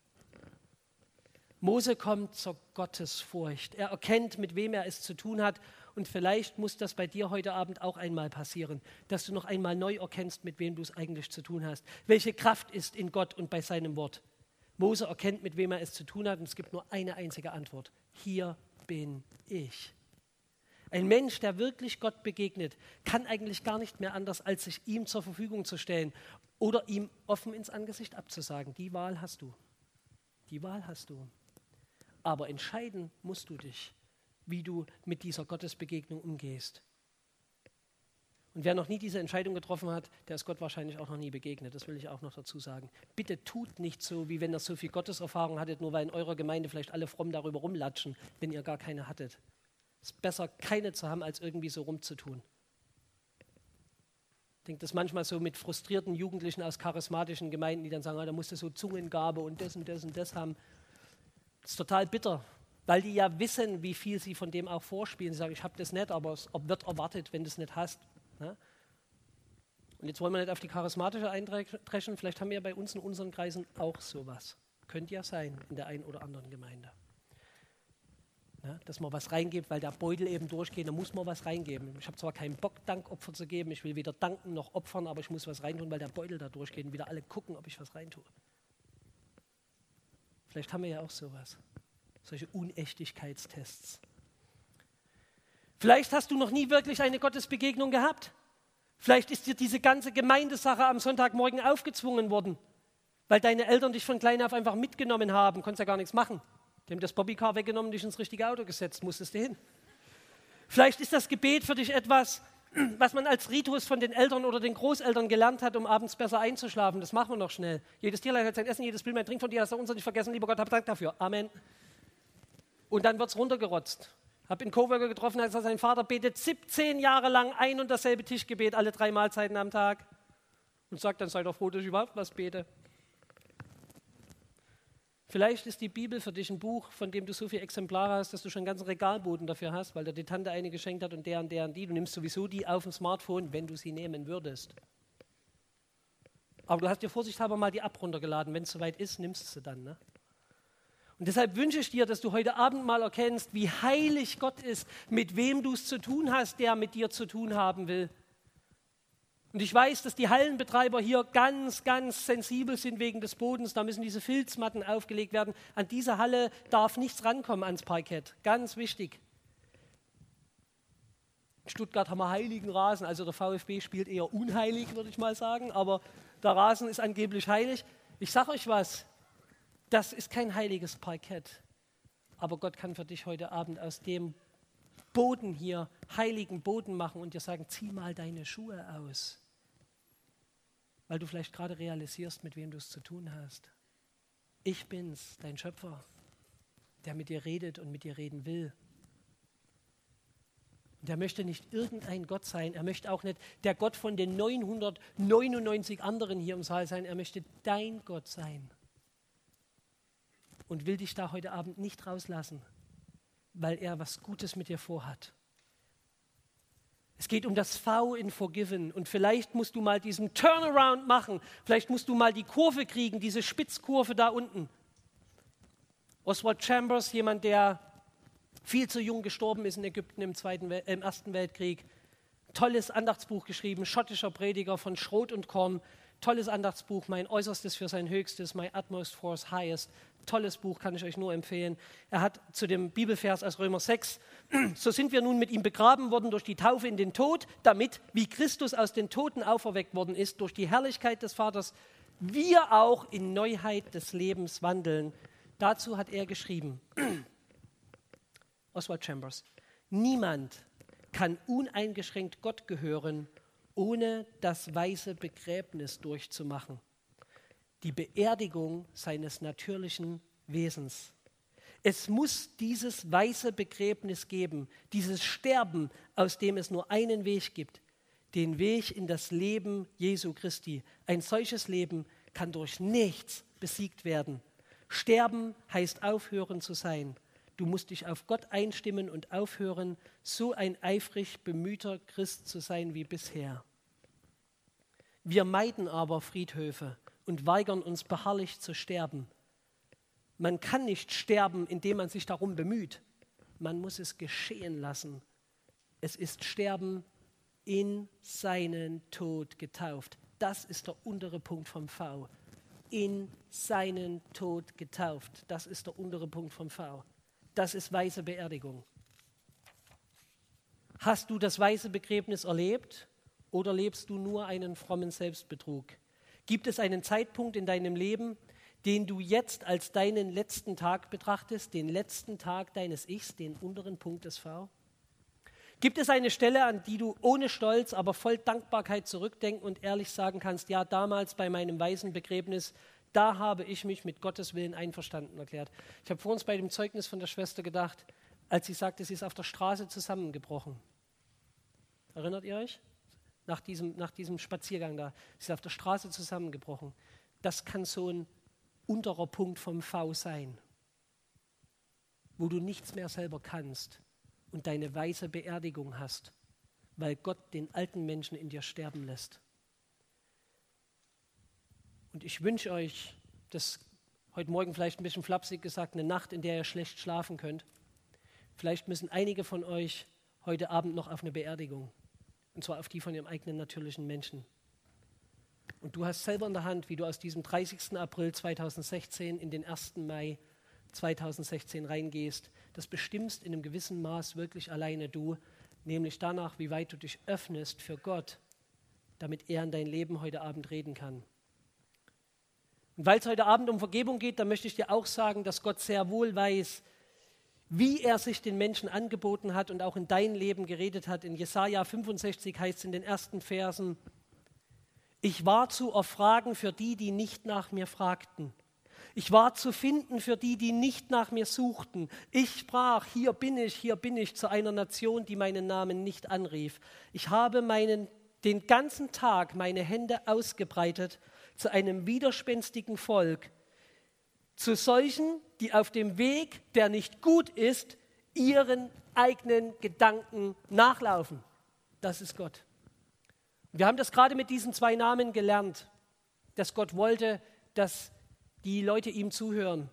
Mose kommt zur Gottesfurcht. Er erkennt, mit wem er es zu tun hat. Und vielleicht muss das bei dir heute Abend auch einmal passieren, dass du noch einmal neu erkennst, mit wem du es eigentlich zu tun hast. Welche Kraft ist in Gott und bei seinem Wort. Mose erkennt, mit wem er es zu tun hat. Und es gibt nur eine einzige Antwort. Hier bin ich. Ein Mensch, der wirklich Gott begegnet, kann eigentlich gar nicht mehr anders, als sich ihm zur Verfügung zu stellen oder ihm offen ins Angesicht abzusagen. Die Wahl hast du. Die Wahl hast du. Aber entscheiden musst du dich, wie du mit dieser Gottesbegegnung umgehst. Und wer noch nie diese Entscheidung getroffen hat, der ist Gott wahrscheinlich auch noch nie begegnet. Das will ich auch noch dazu sagen. Bitte tut nicht so, wie wenn ihr so viel Gotteserfahrung hattet, nur weil in eurer Gemeinde vielleicht alle fromm darüber rumlatschen, wenn ihr gar keine hattet. Es ist besser, keine zu haben, als irgendwie so rumzutun. Ich denke das manchmal so mit frustrierten Jugendlichen aus charismatischen Gemeinden, die dann sagen, ah, da musst du so Zungengabe und das und das und das haben. Das ist total bitter, weil die ja wissen, wie viel sie von dem auch vorspielen. Sie sagen, ich habe das nicht, aber es wird erwartet, wenn du es nicht hast. Ne? Und jetzt wollen wir nicht auf die charismatische eindreschen, vielleicht haben wir bei uns in unseren Kreisen auch sowas. Könnte ja sein in der einen oder anderen Gemeinde. Ne? Dass man was reingibt, weil der Beutel eben durchgeht, da muss man was reingeben. Ich habe zwar keinen Bock, Dankopfer zu geben, ich will weder danken noch opfern, aber ich muss was reintun, weil der Beutel da durchgeht und wieder alle gucken, ob ich was reintue. Vielleicht haben wir ja auch sowas. Solche Unechtigkeitstests. Vielleicht hast du noch nie wirklich eine Gottesbegegnung gehabt. Vielleicht ist dir diese ganze Gemeindesache am Sonntagmorgen aufgezwungen worden, weil deine Eltern dich von klein auf einfach mitgenommen haben. Konntest ja gar nichts machen. Die haben das Bobbycar weggenommen, dich ins richtige Auto gesetzt, musstest du hin. Vielleicht ist das Gebet für dich etwas, was man als Ritus von den Eltern oder den Großeltern gelernt hat, um abends besser einzuschlafen. Das machen wir noch schnell. Jedes Tierlein hat sein Essen, jedes Bild mein Trink von dir, hast du uns nicht vergessen. Lieber Gott, hab Dank dafür. Amen. Und dann wird es runtergerotzt. Hab einen Coworker getroffen, als sein Vater betet 17 Jahre lang ein und dasselbe Tischgebet, alle drei Mahlzeiten am Tag. Und sagt dann, sei doch froh, dass ich überhaupt was bete. Vielleicht ist die Bibel für dich ein Buch, von dem du so viele Exemplare hast, dass du schon einen ganzen Regalboden dafür hast, weil der die Tante eine geschenkt hat und der und der und die. Du nimmst sowieso die auf dem Smartphone, wenn du sie nehmen würdest. Aber du hast dir vorsichtshalber mal die App runtergeladen. Wenn es soweit ist, nimmst du sie dann. Ne? Und deshalb wünsche ich dir, dass du heute Abend mal erkennst, wie heilig Gott ist, mit wem du es zu tun hast, der mit dir zu tun haben will. Und ich weiß, dass die Hallenbetreiber hier ganz, ganz sensibel sind wegen des Bodens. Da müssen diese Filzmatten aufgelegt werden. An diese Halle darf nichts rankommen ans Parkett. Ganz wichtig. In Stuttgart haben wir heiligen Rasen. Also der VfB spielt eher unheilig, würde ich mal sagen. Aber der Rasen ist angeblich heilig. Ich sage euch was. Das ist kein heiliges Parkett. Aber Gott kann für dich heute Abend aus dem Boden hier, heiligen Boden machen und dir sagen, zieh mal deine Schuhe aus. Weil du vielleicht gerade realisierst, mit wem du es zu tun hast. Ich bin's, dein Schöpfer, der mit dir redet und mit dir reden will. Und er möchte nicht irgendein Gott sein. Er möchte auch nicht der Gott von den 999 anderen hier im Saal sein. Er möchte dein Gott sein. Und will dich da heute Abend nicht rauslassen weil er was Gutes mit dir vorhat. Es geht um das V in Forgiven. Und vielleicht musst du mal diesen Turnaround machen, vielleicht musst du mal die Kurve kriegen, diese Spitzkurve da unten. Oswald Chambers, jemand, der viel zu jung gestorben ist in Ägypten im, Zweiten, äh, im Ersten Weltkrieg, tolles Andachtsbuch geschrieben, schottischer Prediger von Schrot und Korn, tolles Andachtsbuch, mein Äußerstes für sein Höchstes, My Utmost for His Highest, tolles Buch, kann ich euch nur empfehlen. Er hat zu dem Bibelvers aus Römer 6, so sind wir nun mit ihm begraben worden durch die Taufe in den Tod, damit, wie Christus aus den Toten auferweckt worden ist, durch die Herrlichkeit des Vaters, wir auch in Neuheit des Lebens wandeln. Dazu hat er geschrieben, Oswald Chambers, niemand kann uneingeschränkt Gott gehören, ohne das weiße Begräbnis durchzumachen die Beerdigung seines natürlichen Wesens. Es muss dieses weiße Begräbnis geben, dieses Sterben, aus dem es nur einen Weg gibt, den Weg in das Leben Jesu Christi. Ein solches Leben kann durch nichts besiegt werden. Sterben heißt aufhören zu sein. Du musst dich auf Gott einstimmen und aufhören, so ein eifrig bemühter Christ zu sein wie bisher. Wir meiden aber Friedhöfe und weigern uns beharrlich zu sterben. Man kann nicht sterben, indem man sich darum bemüht. Man muss es geschehen lassen. Es ist Sterben in seinen Tod getauft. Das ist der untere Punkt vom V. In seinen Tod getauft. Das ist der untere Punkt vom V. Das ist weise Beerdigung. Hast du das weise Begräbnis erlebt oder lebst du nur einen frommen Selbstbetrug? Gibt es einen Zeitpunkt in deinem Leben, den du jetzt als deinen letzten Tag betrachtest, den letzten Tag deines Ichs, den unteren Punkt des V? Gibt es eine Stelle, an die du ohne Stolz, aber voll Dankbarkeit zurückdenken und ehrlich sagen kannst, ja, damals bei meinem weisen Begräbnis, da habe ich mich mit Gottes Willen einverstanden erklärt. Ich habe vor uns bei dem Zeugnis von der Schwester gedacht, als sie sagte, sie ist auf der Straße zusammengebrochen. Erinnert ihr euch? Nach diesem, nach diesem Spaziergang da. Sie ist auf der Straße zusammengebrochen. Das kann so ein unterer Punkt vom V sein, wo du nichts mehr selber kannst und deine weise Beerdigung hast, weil Gott den alten Menschen in dir sterben lässt. Und ich wünsche euch, das heute Morgen vielleicht ein bisschen flapsig gesagt, eine Nacht, in der ihr schlecht schlafen könnt. Vielleicht müssen einige von euch heute Abend noch auf eine Beerdigung. Und zwar auf die von ihrem eigenen natürlichen Menschen. Und du hast selber in der Hand, wie du aus diesem 30. April 2016 in den 1. Mai 2016 reingehst. Das bestimmst in einem gewissen Maß wirklich alleine du, nämlich danach, wie weit du dich öffnest für Gott, damit er in dein Leben heute Abend reden kann. Und weil es heute Abend um Vergebung geht, dann möchte ich dir auch sagen, dass Gott sehr wohl weiß, wie er sich den Menschen angeboten hat und auch in dein Leben geredet hat. In Jesaja 65 heißt es in den ersten Versen: Ich war zu erfragen für die, die nicht nach mir fragten. Ich war zu finden für die, die nicht nach mir suchten. Ich sprach, hier bin ich, hier bin ich zu einer Nation, die meinen Namen nicht anrief. Ich habe meinen, den ganzen Tag meine Hände ausgebreitet zu einem widerspenstigen Volk, zu solchen, die auf dem Weg, der nicht gut ist, ihren eigenen Gedanken nachlaufen. Das ist Gott. Wir haben das gerade mit diesen zwei Namen gelernt, dass Gott wollte, dass die Leute ihm zuhören.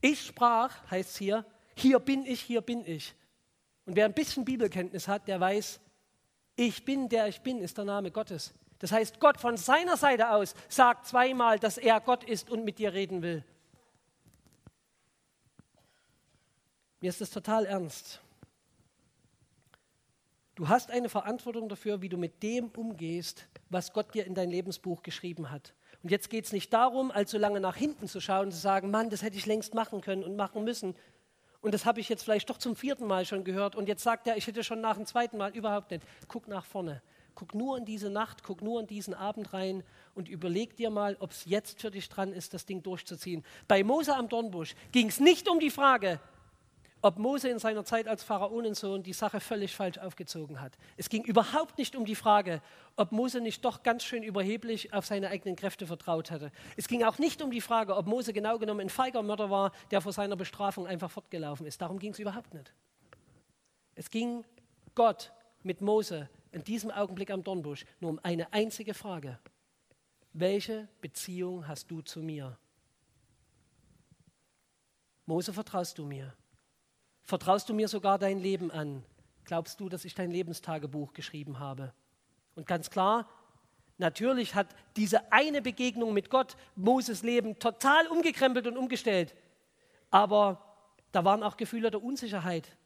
Ich sprach, heißt es hier, hier bin ich, hier bin ich. Und wer ein bisschen Bibelkenntnis hat, der weiß, ich bin, der ich bin, ist der Name Gottes. Das heißt, Gott von seiner Seite aus sagt zweimal, dass er Gott ist und mit dir reden will. Mir ist das total ernst. Du hast eine Verantwortung dafür, wie du mit dem umgehst, was Gott dir in dein Lebensbuch geschrieben hat. Und jetzt geht es nicht darum, allzu lange nach hinten zu schauen und zu sagen, Mann, das hätte ich längst machen können und machen müssen. Und das habe ich jetzt vielleicht doch zum vierten Mal schon gehört. Und jetzt sagt er, ich hätte schon nach dem zweiten Mal überhaupt nicht. Guck nach vorne. Guck nur in diese Nacht, guck nur in diesen Abend rein und überleg dir mal, ob es jetzt für dich dran ist, das Ding durchzuziehen. Bei Mose am Dornbusch ging es nicht um die Frage, ob Mose in seiner Zeit als Pharaonensohn die Sache völlig falsch aufgezogen hat. Es ging überhaupt nicht um die Frage, ob Mose nicht doch ganz schön überheblich auf seine eigenen Kräfte vertraut hatte. Es ging auch nicht um die Frage, ob Mose genau genommen ein feiger Mörder war, der vor seiner Bestrafung einfach fortgelaufen ist. Darum ging es überhaupt nicht. Es ging Gott mit Mose in diesem Augenblick am Dornbusch nur um eine einzige Frage. Welche Beziehung hast du zu mir? Mose, vertraust du mir? Vertraust du mir sogar dein Leben an? Glaubst du, dass ich dein Lebenstagebuch geschrieben habe? Und ganz klar, natürlich hat diese eine Begegnung mit Gott Moses Leben total umgekrempelt und umgestellt. Aber da waren auch Gefühle der Unsicherheit.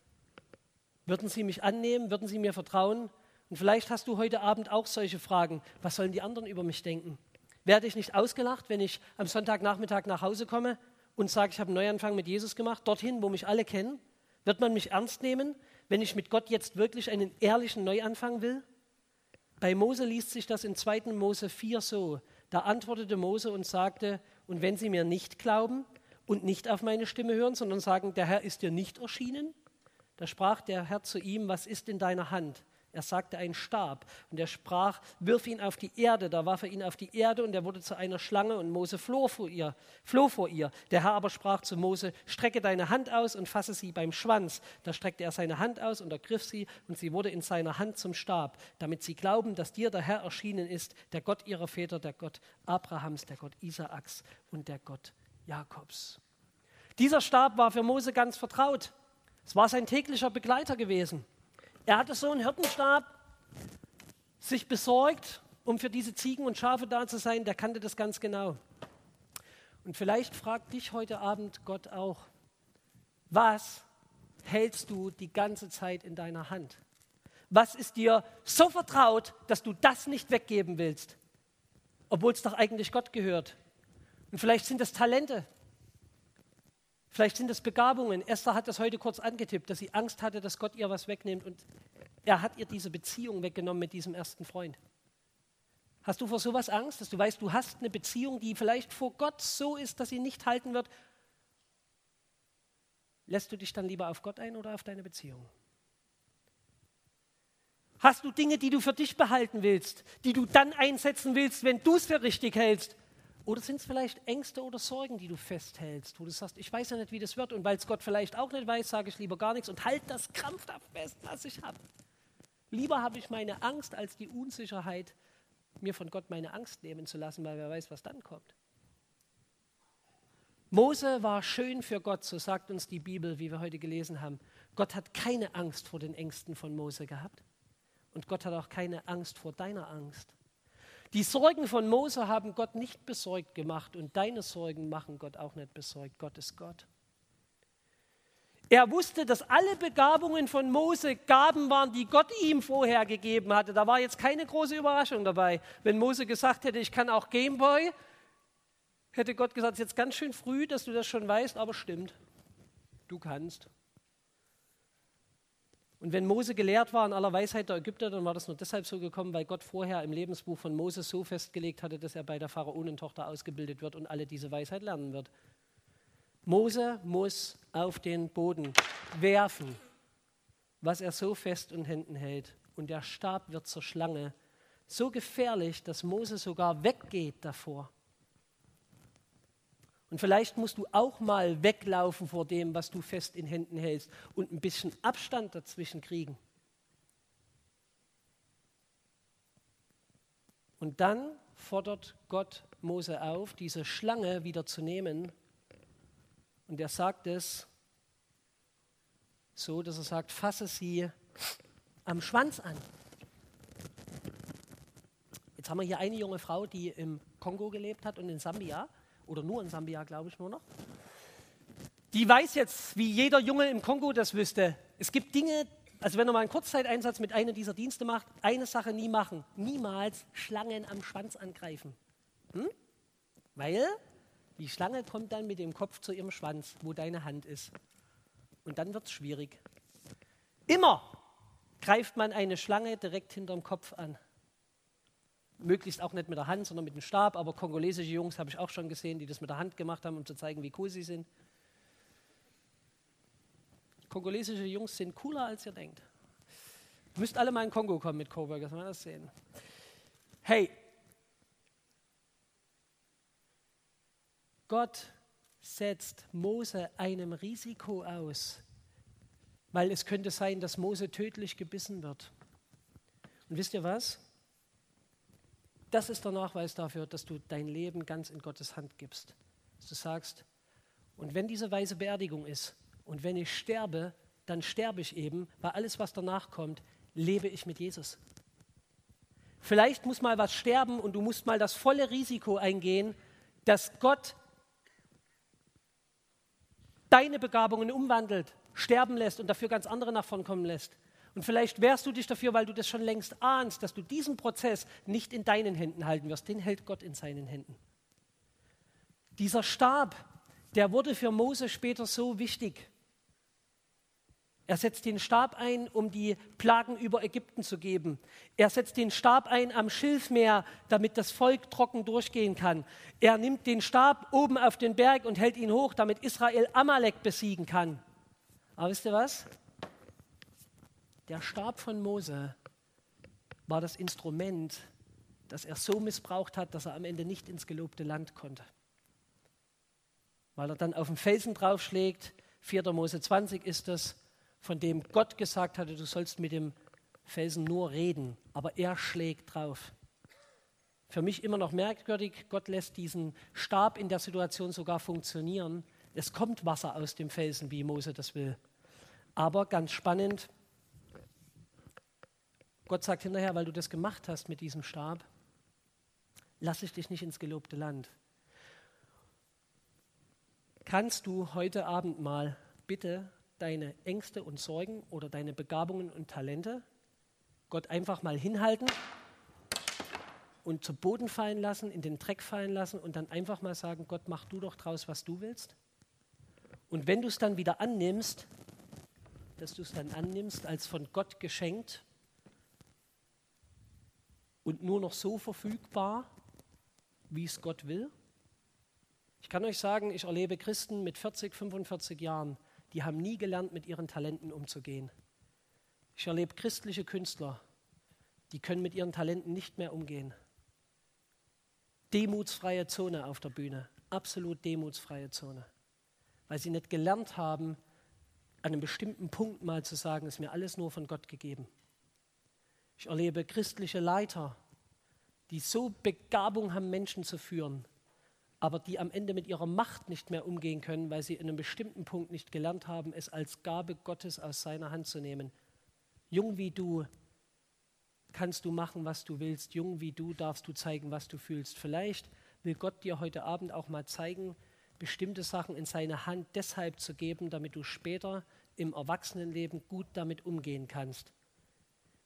Würden sie mich annehmen? Würden sie mir vertrauen? Und vielleicht hast du heute Abend auch solche Fragen. Was sollen die anderen über mich denken? Werde ich nicht ausgelacht, wenn ich am Sonntagnachmittag nach Hause komme und sage, ich habe einen Neuanfang mit Jesus gemacht, dorthin, wo mich alle kennen? Wird man mich ernst nehmen, wenn ich mit Gott jetzt wirklich einen ehrlichen Neuanfang will? Bei Mose liest sich das in 2. Mose 4 so. Da antwortete Mose und sagte, und wenn sie mir nicht glauben und nicht auf meine Stimme hören, sondern sagen, der Herr ist dir nicht erschienen, da sprach der Herr zu ihm, was ist in deiner Hand? Er sagte ein Stab und er sprach, wirf ihn auf die Erde. Da warf er ihn auf die Erde und er wurde zu einer Schlange und Mose floh vor ihr. Floh vor ihr. Der Herr aber sprach zu Mose, strecke deine Hand aus und fasse sie beim Schwanz. Da streckte er seine Hand aus und ergriff sie und sie wurde in seiner Hand zum Stab, damit sie glauben, dass dir der Herr erschienen ist, der Gott ihrer Väter, der Gott Abrahams, der Gott Isaaks und der Gott Jakobs. Dieser Stab war für Mose ganz vertraut. Es war sein täglicher Begleiter gewesen. Er hatte so einen Hirtenstab sich besorgt, um für diese Ziegen und Schafe da zu sein. Der kannte das ganz genau. Und vielleicht fragt dich heute Abend Gott auch, was hältst du die ganze Zeit in deiner Hand? Was ist dir so vertraut, dass du das nicht weggeben willst, obwohl es doch eigentlich Gott gehört? Und vielleicht sind es Talente, vielleicht sind es Begabungen. Esther hat das heute kurz angetippt, dass sie Angst hatte, dass Gott ihr was wegnimmt und er hat ihr diese Beziehung weggenommen mit diesem ersten Freund. Hast du vor sowas Angst, dass du weißt, du hast eine Beziehung, die vielleicht vor Gott so ist, dass sie nicht halten wird? Lässt du dich dann lieber auf Gott ein oder auf deine Beziehung? Hast du Dinge, die du für dich behalten willst, die du dann einsetzen willst, wenn du es für richtig hältst? Oder sind es vielleicht Ängste oder Sorgen, die du festhältst, wo du sagst, ich weiß ja nicht, wie das wird und weil es Gott vielleicht auch nicht weiß, sage ich lieber gar nichts und halt das krampfhaft fest, was ich habe. Lieber habe ich meine Angst als die Unsicherheit, mir von Gott meine Angst nehmen zu lassen, weil wer weiß, was dann kommt. Mose war schön für Gott, so sagt uns die Bibel, wie wir heute gelesen haben. Gott hat keine Angst vor den Ängsten von Mose gehabt. Und Gott hat auch keine Angst vor deiner Angst. Die Sorgen von Mose haben Gott nicht besorgt gemacht und deine Sorgen machen Gott auch nicht besorgt. Gott ist Gott. Er wusste, dass alle Begabungen von Mose Gaben waren, die Gott ihm vorher gegeben hatte. Da war jetzt keine große Überraschung dabei. Wenn Mose gesagt hätte, ich kann auch Gameboy, hätte Gott gesagt, es ist jetzt ganz schön früh, dass du das schon weißt, aber stimmt, du kannst. Und wenn Mose gelehrt war in aller Weisheit der Ägypter, dann war das nur deshalb so gekommen, weil Gott vorher im Lebensbuch von Mose so festgelegt hatte, dass er bei der Pharaonentochter ausgebildet wird und alle diese Weisheit lernen wird. Mose muss auf den Boden werfen, was er so fest in Händen hält. Und der Stab wird zur Schlange. So gefährlich, dass Mose sogar weggeht davor. Und vielleicht musst du auch mal weglaufen vor dem, was du fest in Händen hältst und ein bisschen Abstand dazwischen kriegen. Und dann fordert Gott Mose auf, diese Schlange wieder zu nehmen und er sagt es so, dass er sagt, fasse sie am Schwanz an. Jetzt haben wir hier eine junge Frau, die im Kongo gelebt hat und in Sambia, oder nur in Sambia, glaube ich nur noch. Die weiß jetzt, wie jeder Junge im Kongo das wüsste. Es gibt Dinge, also wenn er mal einen Kurzzeiteinsatz mit einer dieser Dienste macht, eine Sache nie machen. Niemals Schlangen am Schwanz angreifen. Hm? Weil die Schlange kommt dann mit dem Kopf zu ihrem Schwanz, wo deine Hand ist. Und dann wird es schwierig. Immer greift man eine Schlange direkt hinterm Kopf an. Möglichst auch nicht mit der Hand, sondern mit dem Stab. Aber kongolesische Jungs habe ich auch schon gesehen, die das mit der Hand gemacht haben, um zu zeigen, wie cool sie sind. Kongolesische Jungs sind cooler, als ihr denkt. Müsst alle mal in Kongo kommen mit Coworkers, mal das sehen. Hey, Gott setzt Mose einem Risiko aus, weil es könnte sein, dass Mose tödlich gebissen wird. Und wisst ihr was? Das ist der Nachweis dafür, dass du dein Leben ganz in Gottes Hand gibst. Dass du sagst, und wenn diese weise Beerdigung ist und wenn ich sterbe, dann sterbe ich eben, weil alles, was danach kommt, lebe ich mit Jesus. Vielleicht muss mal was sterben und du musst mal das volle Risiko eingehen, dass Gott deine Begabungen umwandelt, sterben lässt und dafür ganz andere nach vorn kommen lässt. Und vielleicht wehrst du dich dafür, weil du das schon längst ahnst, dass du diesen Prozess nicht in deinen Händen halten wirst. Den hält Gott in seinen Händen. Dieser Stab, der wurde für Mose später so wichtig. Er setzt den Stab ein, um die Plagen über Ägypten zu geben. Er setzt den Stab ein am Schilfmeer, damit das Volk trocken durchgehen kann. Er nimmt den Stab oben auf den Berg und hält ihn hoch, damit Israel Amalek besiegen kann. Aber wisst ihr was? Der Stab von Mose war das Instrument, das er so missbraucht hat, dass er am Ende nicht ins gelobte Land konnte. Weil er dann auf den Felsen draufschlägt, 4. Mose 20 ist das, von dem Gott gesagt hatte, du sollst mit dem Felsen nur reden, aber er schlägt drauf. Für mich immer noch merkwürdig, Gott lässt diesen Stab in der Situation sogar funktionieren, Es kommt Wasser aus dem Felsen, wie Mose das will. Aber ganz spannend, Gott sagt hinterher, weil du das gemacht hast mit diesem Stab, lasse ich dich nicht ins gelobte Land. Kannst du heute Abend mal bitte deine Ängste und Sorgen oder deine Begabungen und Talente Gott einfach mal hinhalten und zu Boden fallen lassen, in den Dreck fallen lassen und dann einfach mal sagen, Gott, mach du doch draus, was du willst. Und wenn du es dann wieder annimmst, dass du es dann annimmst als von Gott geschenkt und nur noch so verfügbar, wie es Gott will. Ich kann euch sagen, ich erlebe Christen mit 40, 45 Jahren, die haben nie gelernt, mit ihren Talenten umzugehen. Ich erlebe christliche Künstler, die können mit ihren Talenten nicht mehr umgehen. Demutsfreie Zone auf der Bühne, absolut demutsfreie Zone, weil sie nicht gelernt haben, an einem bestimmten Punkt mal zu sagen, ist mir alles nur von Gott gegeben. Ich erlebe christliche Leiter, die so Begabung haben, Menschen zu führen, aber die am Ende mit ihrer Macht nicht mehr umgehen können, weil sie in einem bestimmten Punkt nicht gelernt haben, es als Gabe Gottes aus seiner Hand zu nehmen. Jung wie du kannst du machen, was du willst. Jung wie du darfst du zeigen, was du fühlst. Vielleicht will Gott dir heute Abend auch mal zeigen, bestimmte Sachen in seine Hand deshalb zu geben, damit du später im Erwachsenenleben gut damit umgehen kannst.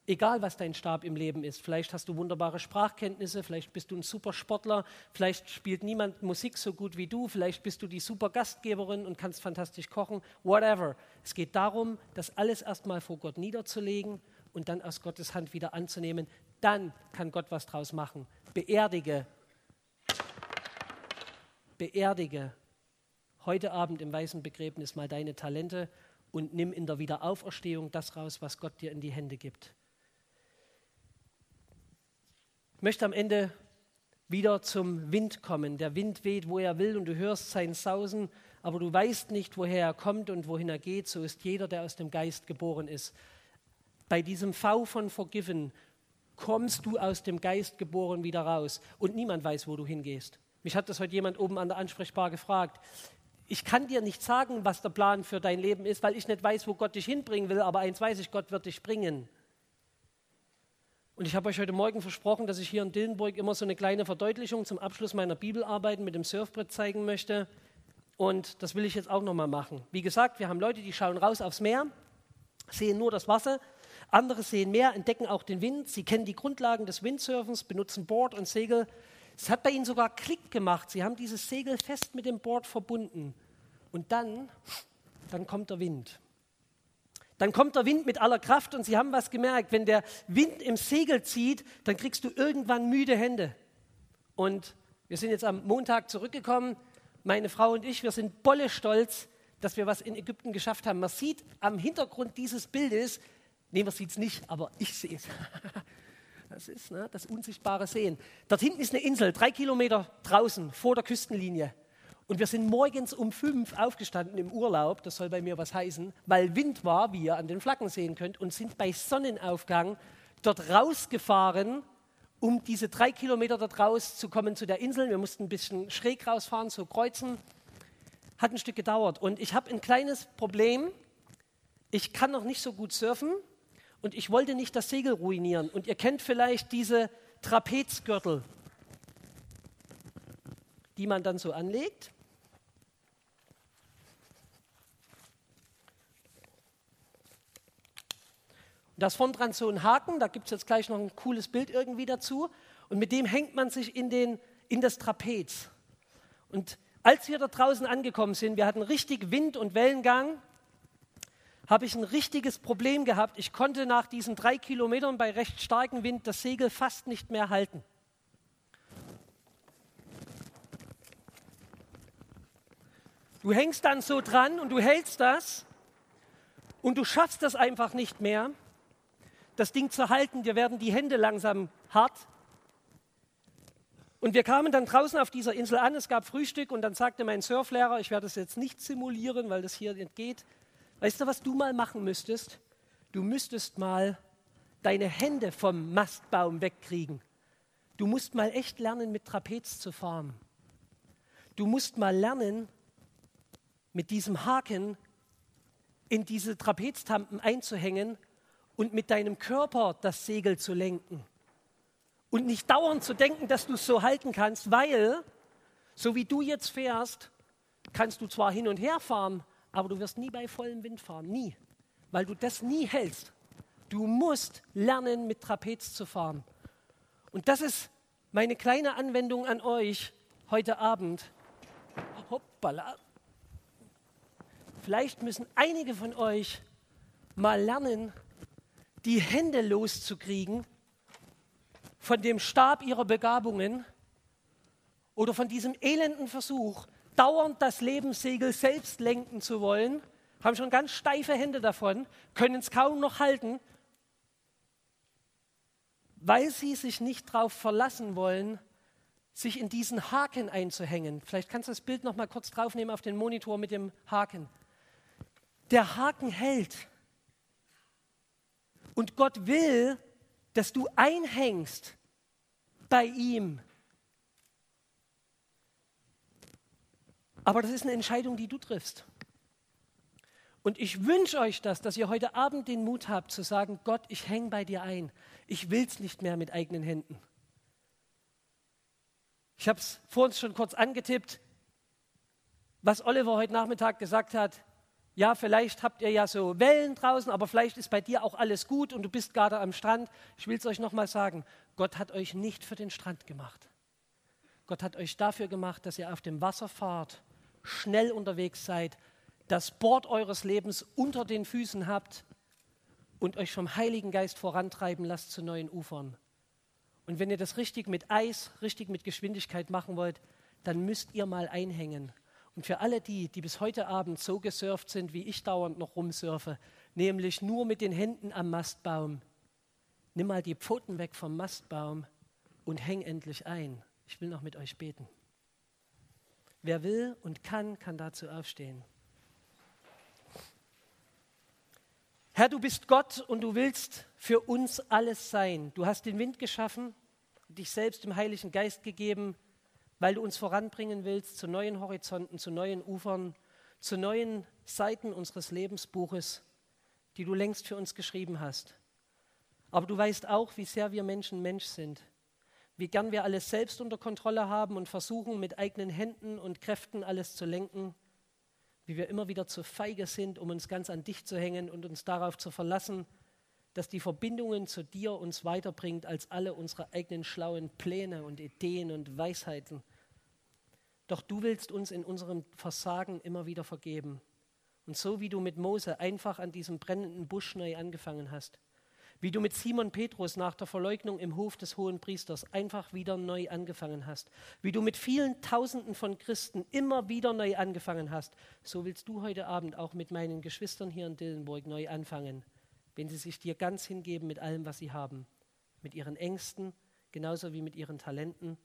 Egal, was dein Stab im Leben ist. Vielleicht hast du wunderbare Sprachkenntnisse, vielleicht bist du ein super Sportler, vielleicht spielt niemand Musik so gut wie du, vielleicht bist du die super Gastgeberin und kannst fantastisch kochen, whatever. Es geht darum, das alles erstmal vor Gott niederzulegen und dann aus Gottes Hand wieder anzunehmen. Dann kann Gott was draus machen. Beerdige, beerdige heute Abend im weißen Begräbnis mal deine Talente und nimm in der Wiederauferstehung das raus, was Gott dir in die Hände gibt. Ich möchte am Ende wieder zum Wind kommen. Der Wind weht, wo er will und du hörst sein Sausen, aber du weißt nicht, woher er kommt und wohin er geht. So ist jeder, der aus dem Geist geboren ist. Bei diesem V von Forgiven kommst du aus dem Geist geboren wieder raus und niemand weiß, wo du hingehst. Mich hat das heute jemand oben an der Ansprechbar gefragt. Ich kann dir nicht sagen, was der Plan für dein Leben ist, weil ich nicht weiß, wo Gott dich hinbringen will, aber eins weiß ich, Gott wird dich bringen. Und ich habe euch heute Morgen versprochen, dass ich hier in Dillenburg immer so eine kleine Verdeutlichung zum Abschluss meiner Bibelarbeiten mit dem Surfbrett zeigen möchte. Und das will ich jetzt auch nochmal machen. Wie gesagt, wir haben Leute, die schauen raus aufs Meer, sehen nur das Wasser. Andere sehen mehr, entdecken auch den Wind. Sie kennen die Grundlagen des Windsurfens, benutzen Board und Segel. Es hat bei ihnen sogar Klick gemacht. Sie haben dieses Segel fest mit dem Board verbunden. Und dann, dann kommt der Wind. Dann kommt der Wind mit aller Kraft und sie haben was gemerkt. Wenn der Wind im Segel zieht, dann kriegst du irgendwann müde Hände. Und wir sind jetzt am Montag zurückgekommen. Meine Frau und ich, wir sind bolle stolz, dass wir was in Ägypten geschafft haben. Man sieht am Hintergrund dieses Bildes, nee, man sieht es nicht, aber ich sehe es. Das ist ne, das unsichtbare Sehen. Dort hinten ist eine Insel, drei Kilometer draußen vor der Küstenlinie. Und wir sind morgens um fünf aufgestanden im Urlaub, das soll bei mir was heißen, weil Wind war, wie ihr an den Flaggen sehen könnt, und sind bei Sonnenaufgang dort rausgefahren, um diese drei Kilometer dort raus zu kommen zu der Insel. Wir mussten ein bisschen schräg rausfahren, so kreuzen. Hat ein Stück gedauert. Und ich habe ein kleines Problem. Ich kann noch nicht so gut surfen und ich wollte nicht das Segel ruinieren. Und ihr kennt vielleicht diese Trapezgürtel, die man dann so anlegt. Da ist vorn dran so ein Haken, da gibt es jetzt gleich noch ein cooles Bild irgendwie dazu. Und mit dem hängt man sich in, den, in das Trapez. Und als wir da draußen angekommen sind, wir hatten richtig Wind und Wellengang, habe ich ein richtiges Problem gehabt. Ich konnte nach diesen drei Kilometern bei recht starkem Wind das Segel fast nicht mehr halten. Du hängst dann so dran und du hältst das und du schaffst das einfach nicht mehr das Ding zu halten. Wir werden die Hände langsam hart. Und wir kamen dann draußen auf dieser Insel an, es gab Frühstück und dann sagte mein Surflehrer, ich werde das jetzt nicht simulieren, weil das hier nicht geht. Weißt du, was du mal machen müsstest? Du müsstest mal deine Hände vom Mastbaum wegkriegen. Du musst mal echt lernen, mit Trapez zu fahren. Du musst mal lernen, mit diesem Haken in diese Trapeztampen einzuhängen und mit deinem Körper das Segel zu lenken. Und nicht dauernd zu denken, dass du es so halten kannst, weil, so wie du jetzt fährst, kannst du zwar hin und her fahren, aber du wirst nie bei vollem Wind fahren, nie, weil du das nie hältst. Du musst lernen, mit Trapez zu fahren. Und das ist meine kleine Anwendung an euch heute Abend. Hoppala. Vielleicht müssen einige von euch mal lernen, die Hände loszukriegen von dem Stab ihrer Begabungen oder von diesem elenden Versuch, dauernd das Lebenssegel selbst lenken zu wollen, haben schon ganz steife Hände davon, können es kaum noch halten, weil sie sich nicht darauf verlassen wollen, sich in diesen Haken einzuhängen. Vielleicht kannst du das Bild noch mal kurz draufnehmen auf den Monitor mit dem Haken. Der Haken hält. Und Gott will, dass du einhängst bei ihm. Aber das ist eine Entscheidung, die du triffst. Und ich wünsche euch das, dass ihr heute Abend den Mut habt zu sagen, Gott, ich hänge bei dir ein. Ich will es nicht mehr mit eigenen Händen. Ich habe es vor uns schon kurz angetippt, was Oliver heute Nachmittag gesagt hat. Ja, vielleicht habt ihr ja so Wellen draußen, aber vielleicht ist bei dir auch alles gut und du bist gerade am Strand. Ich will es euch nochmal sagen, Gott hat euch nicht für den Strand gemacht. Gott hat euch dafür gemacht, dass ihr auf dem Wasser fahrt, schnell unterwegs seid, das Board eures Lebens unter den Füßen habt und euch vom Heiligen Geist vorantreiben lasst zu neuen Ufern. Und wenn ihr das richtig mit Eis, richtig mit Geschwindigkeit machen wollt, dann müsst ihr mal einhängen. Und für alle die, die bis heute Abend so gesurft sind, wie ich dauernd noch rumsurfe, nämlich nur mit den Händen am Mastbaum, nimm mal die Pfoten weg vom Mastbaum und häng endlich ein. Ich will noch mit euch beten. Wer will und kann, kann dazu aufstehen. Herr, du bist Gott und du willst für uns alles sein. Du hast den Wind geschaffen, dich selbst im Heiligen Geist gegeben, weil du uns voranbringen willst zu neuen Horizonten, zu neuen Ufern, zu neuen Seiten unseres Lebensbuches, die du längst für uns geschrieben hast. Aber du weißt auch, wie sehr wir Menschen Mensch sind, wie gern wir alles selbst unter Kontrolle haben und versuchen, mit eigenen Händen und Kräften alles zu lenken, wie wir immer wieder zu feige sind, um uns ganz an dich zu hängen und uns darauf zu verlassen, dass die Verbindungen zu dir uns weiterbringt als alle unsere eigenen schlauen Pläne und Ideen und Weisheiten. Doch du willst uns in unserem Versagen immer wieder vergeben. Und so wie du mit Mose einfach an diesem brennenden Busch neu angefangen hast, wie du mit Simon Petrus nach der Verleugnung im Hof des hohen Priesters einfach wieder neu angefangen hast, wie du mit vielen Tausenden von Christen immer wieder neu angefangen hast, so willst du heute Abend auch mit meinen Geschwistern hier in Dillenburg neu anfangen wenn sie sich dir ganz hingeben mit allem, was sie haben, mit ihren Ängsten, genauso wie mit ihren Talenten,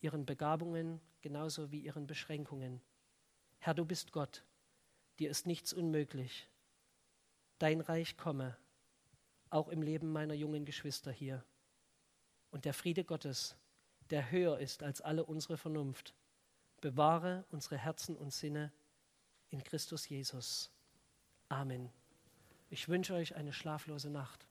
ihren Begabungen, genauso wie ihren Beschränkungen. Herr, du bist Gott, dir ist nichts unmöglich. Dein Reich komme, auch im Leben meiner jungen Geschwister hier. Und der Friede Gottes, der höher ist als alle unsere Vernunft, bewahre unsere Herzen und Sinne in Christus Jesus. Amen. Ich wünsche euch eine schlaflose Nacht.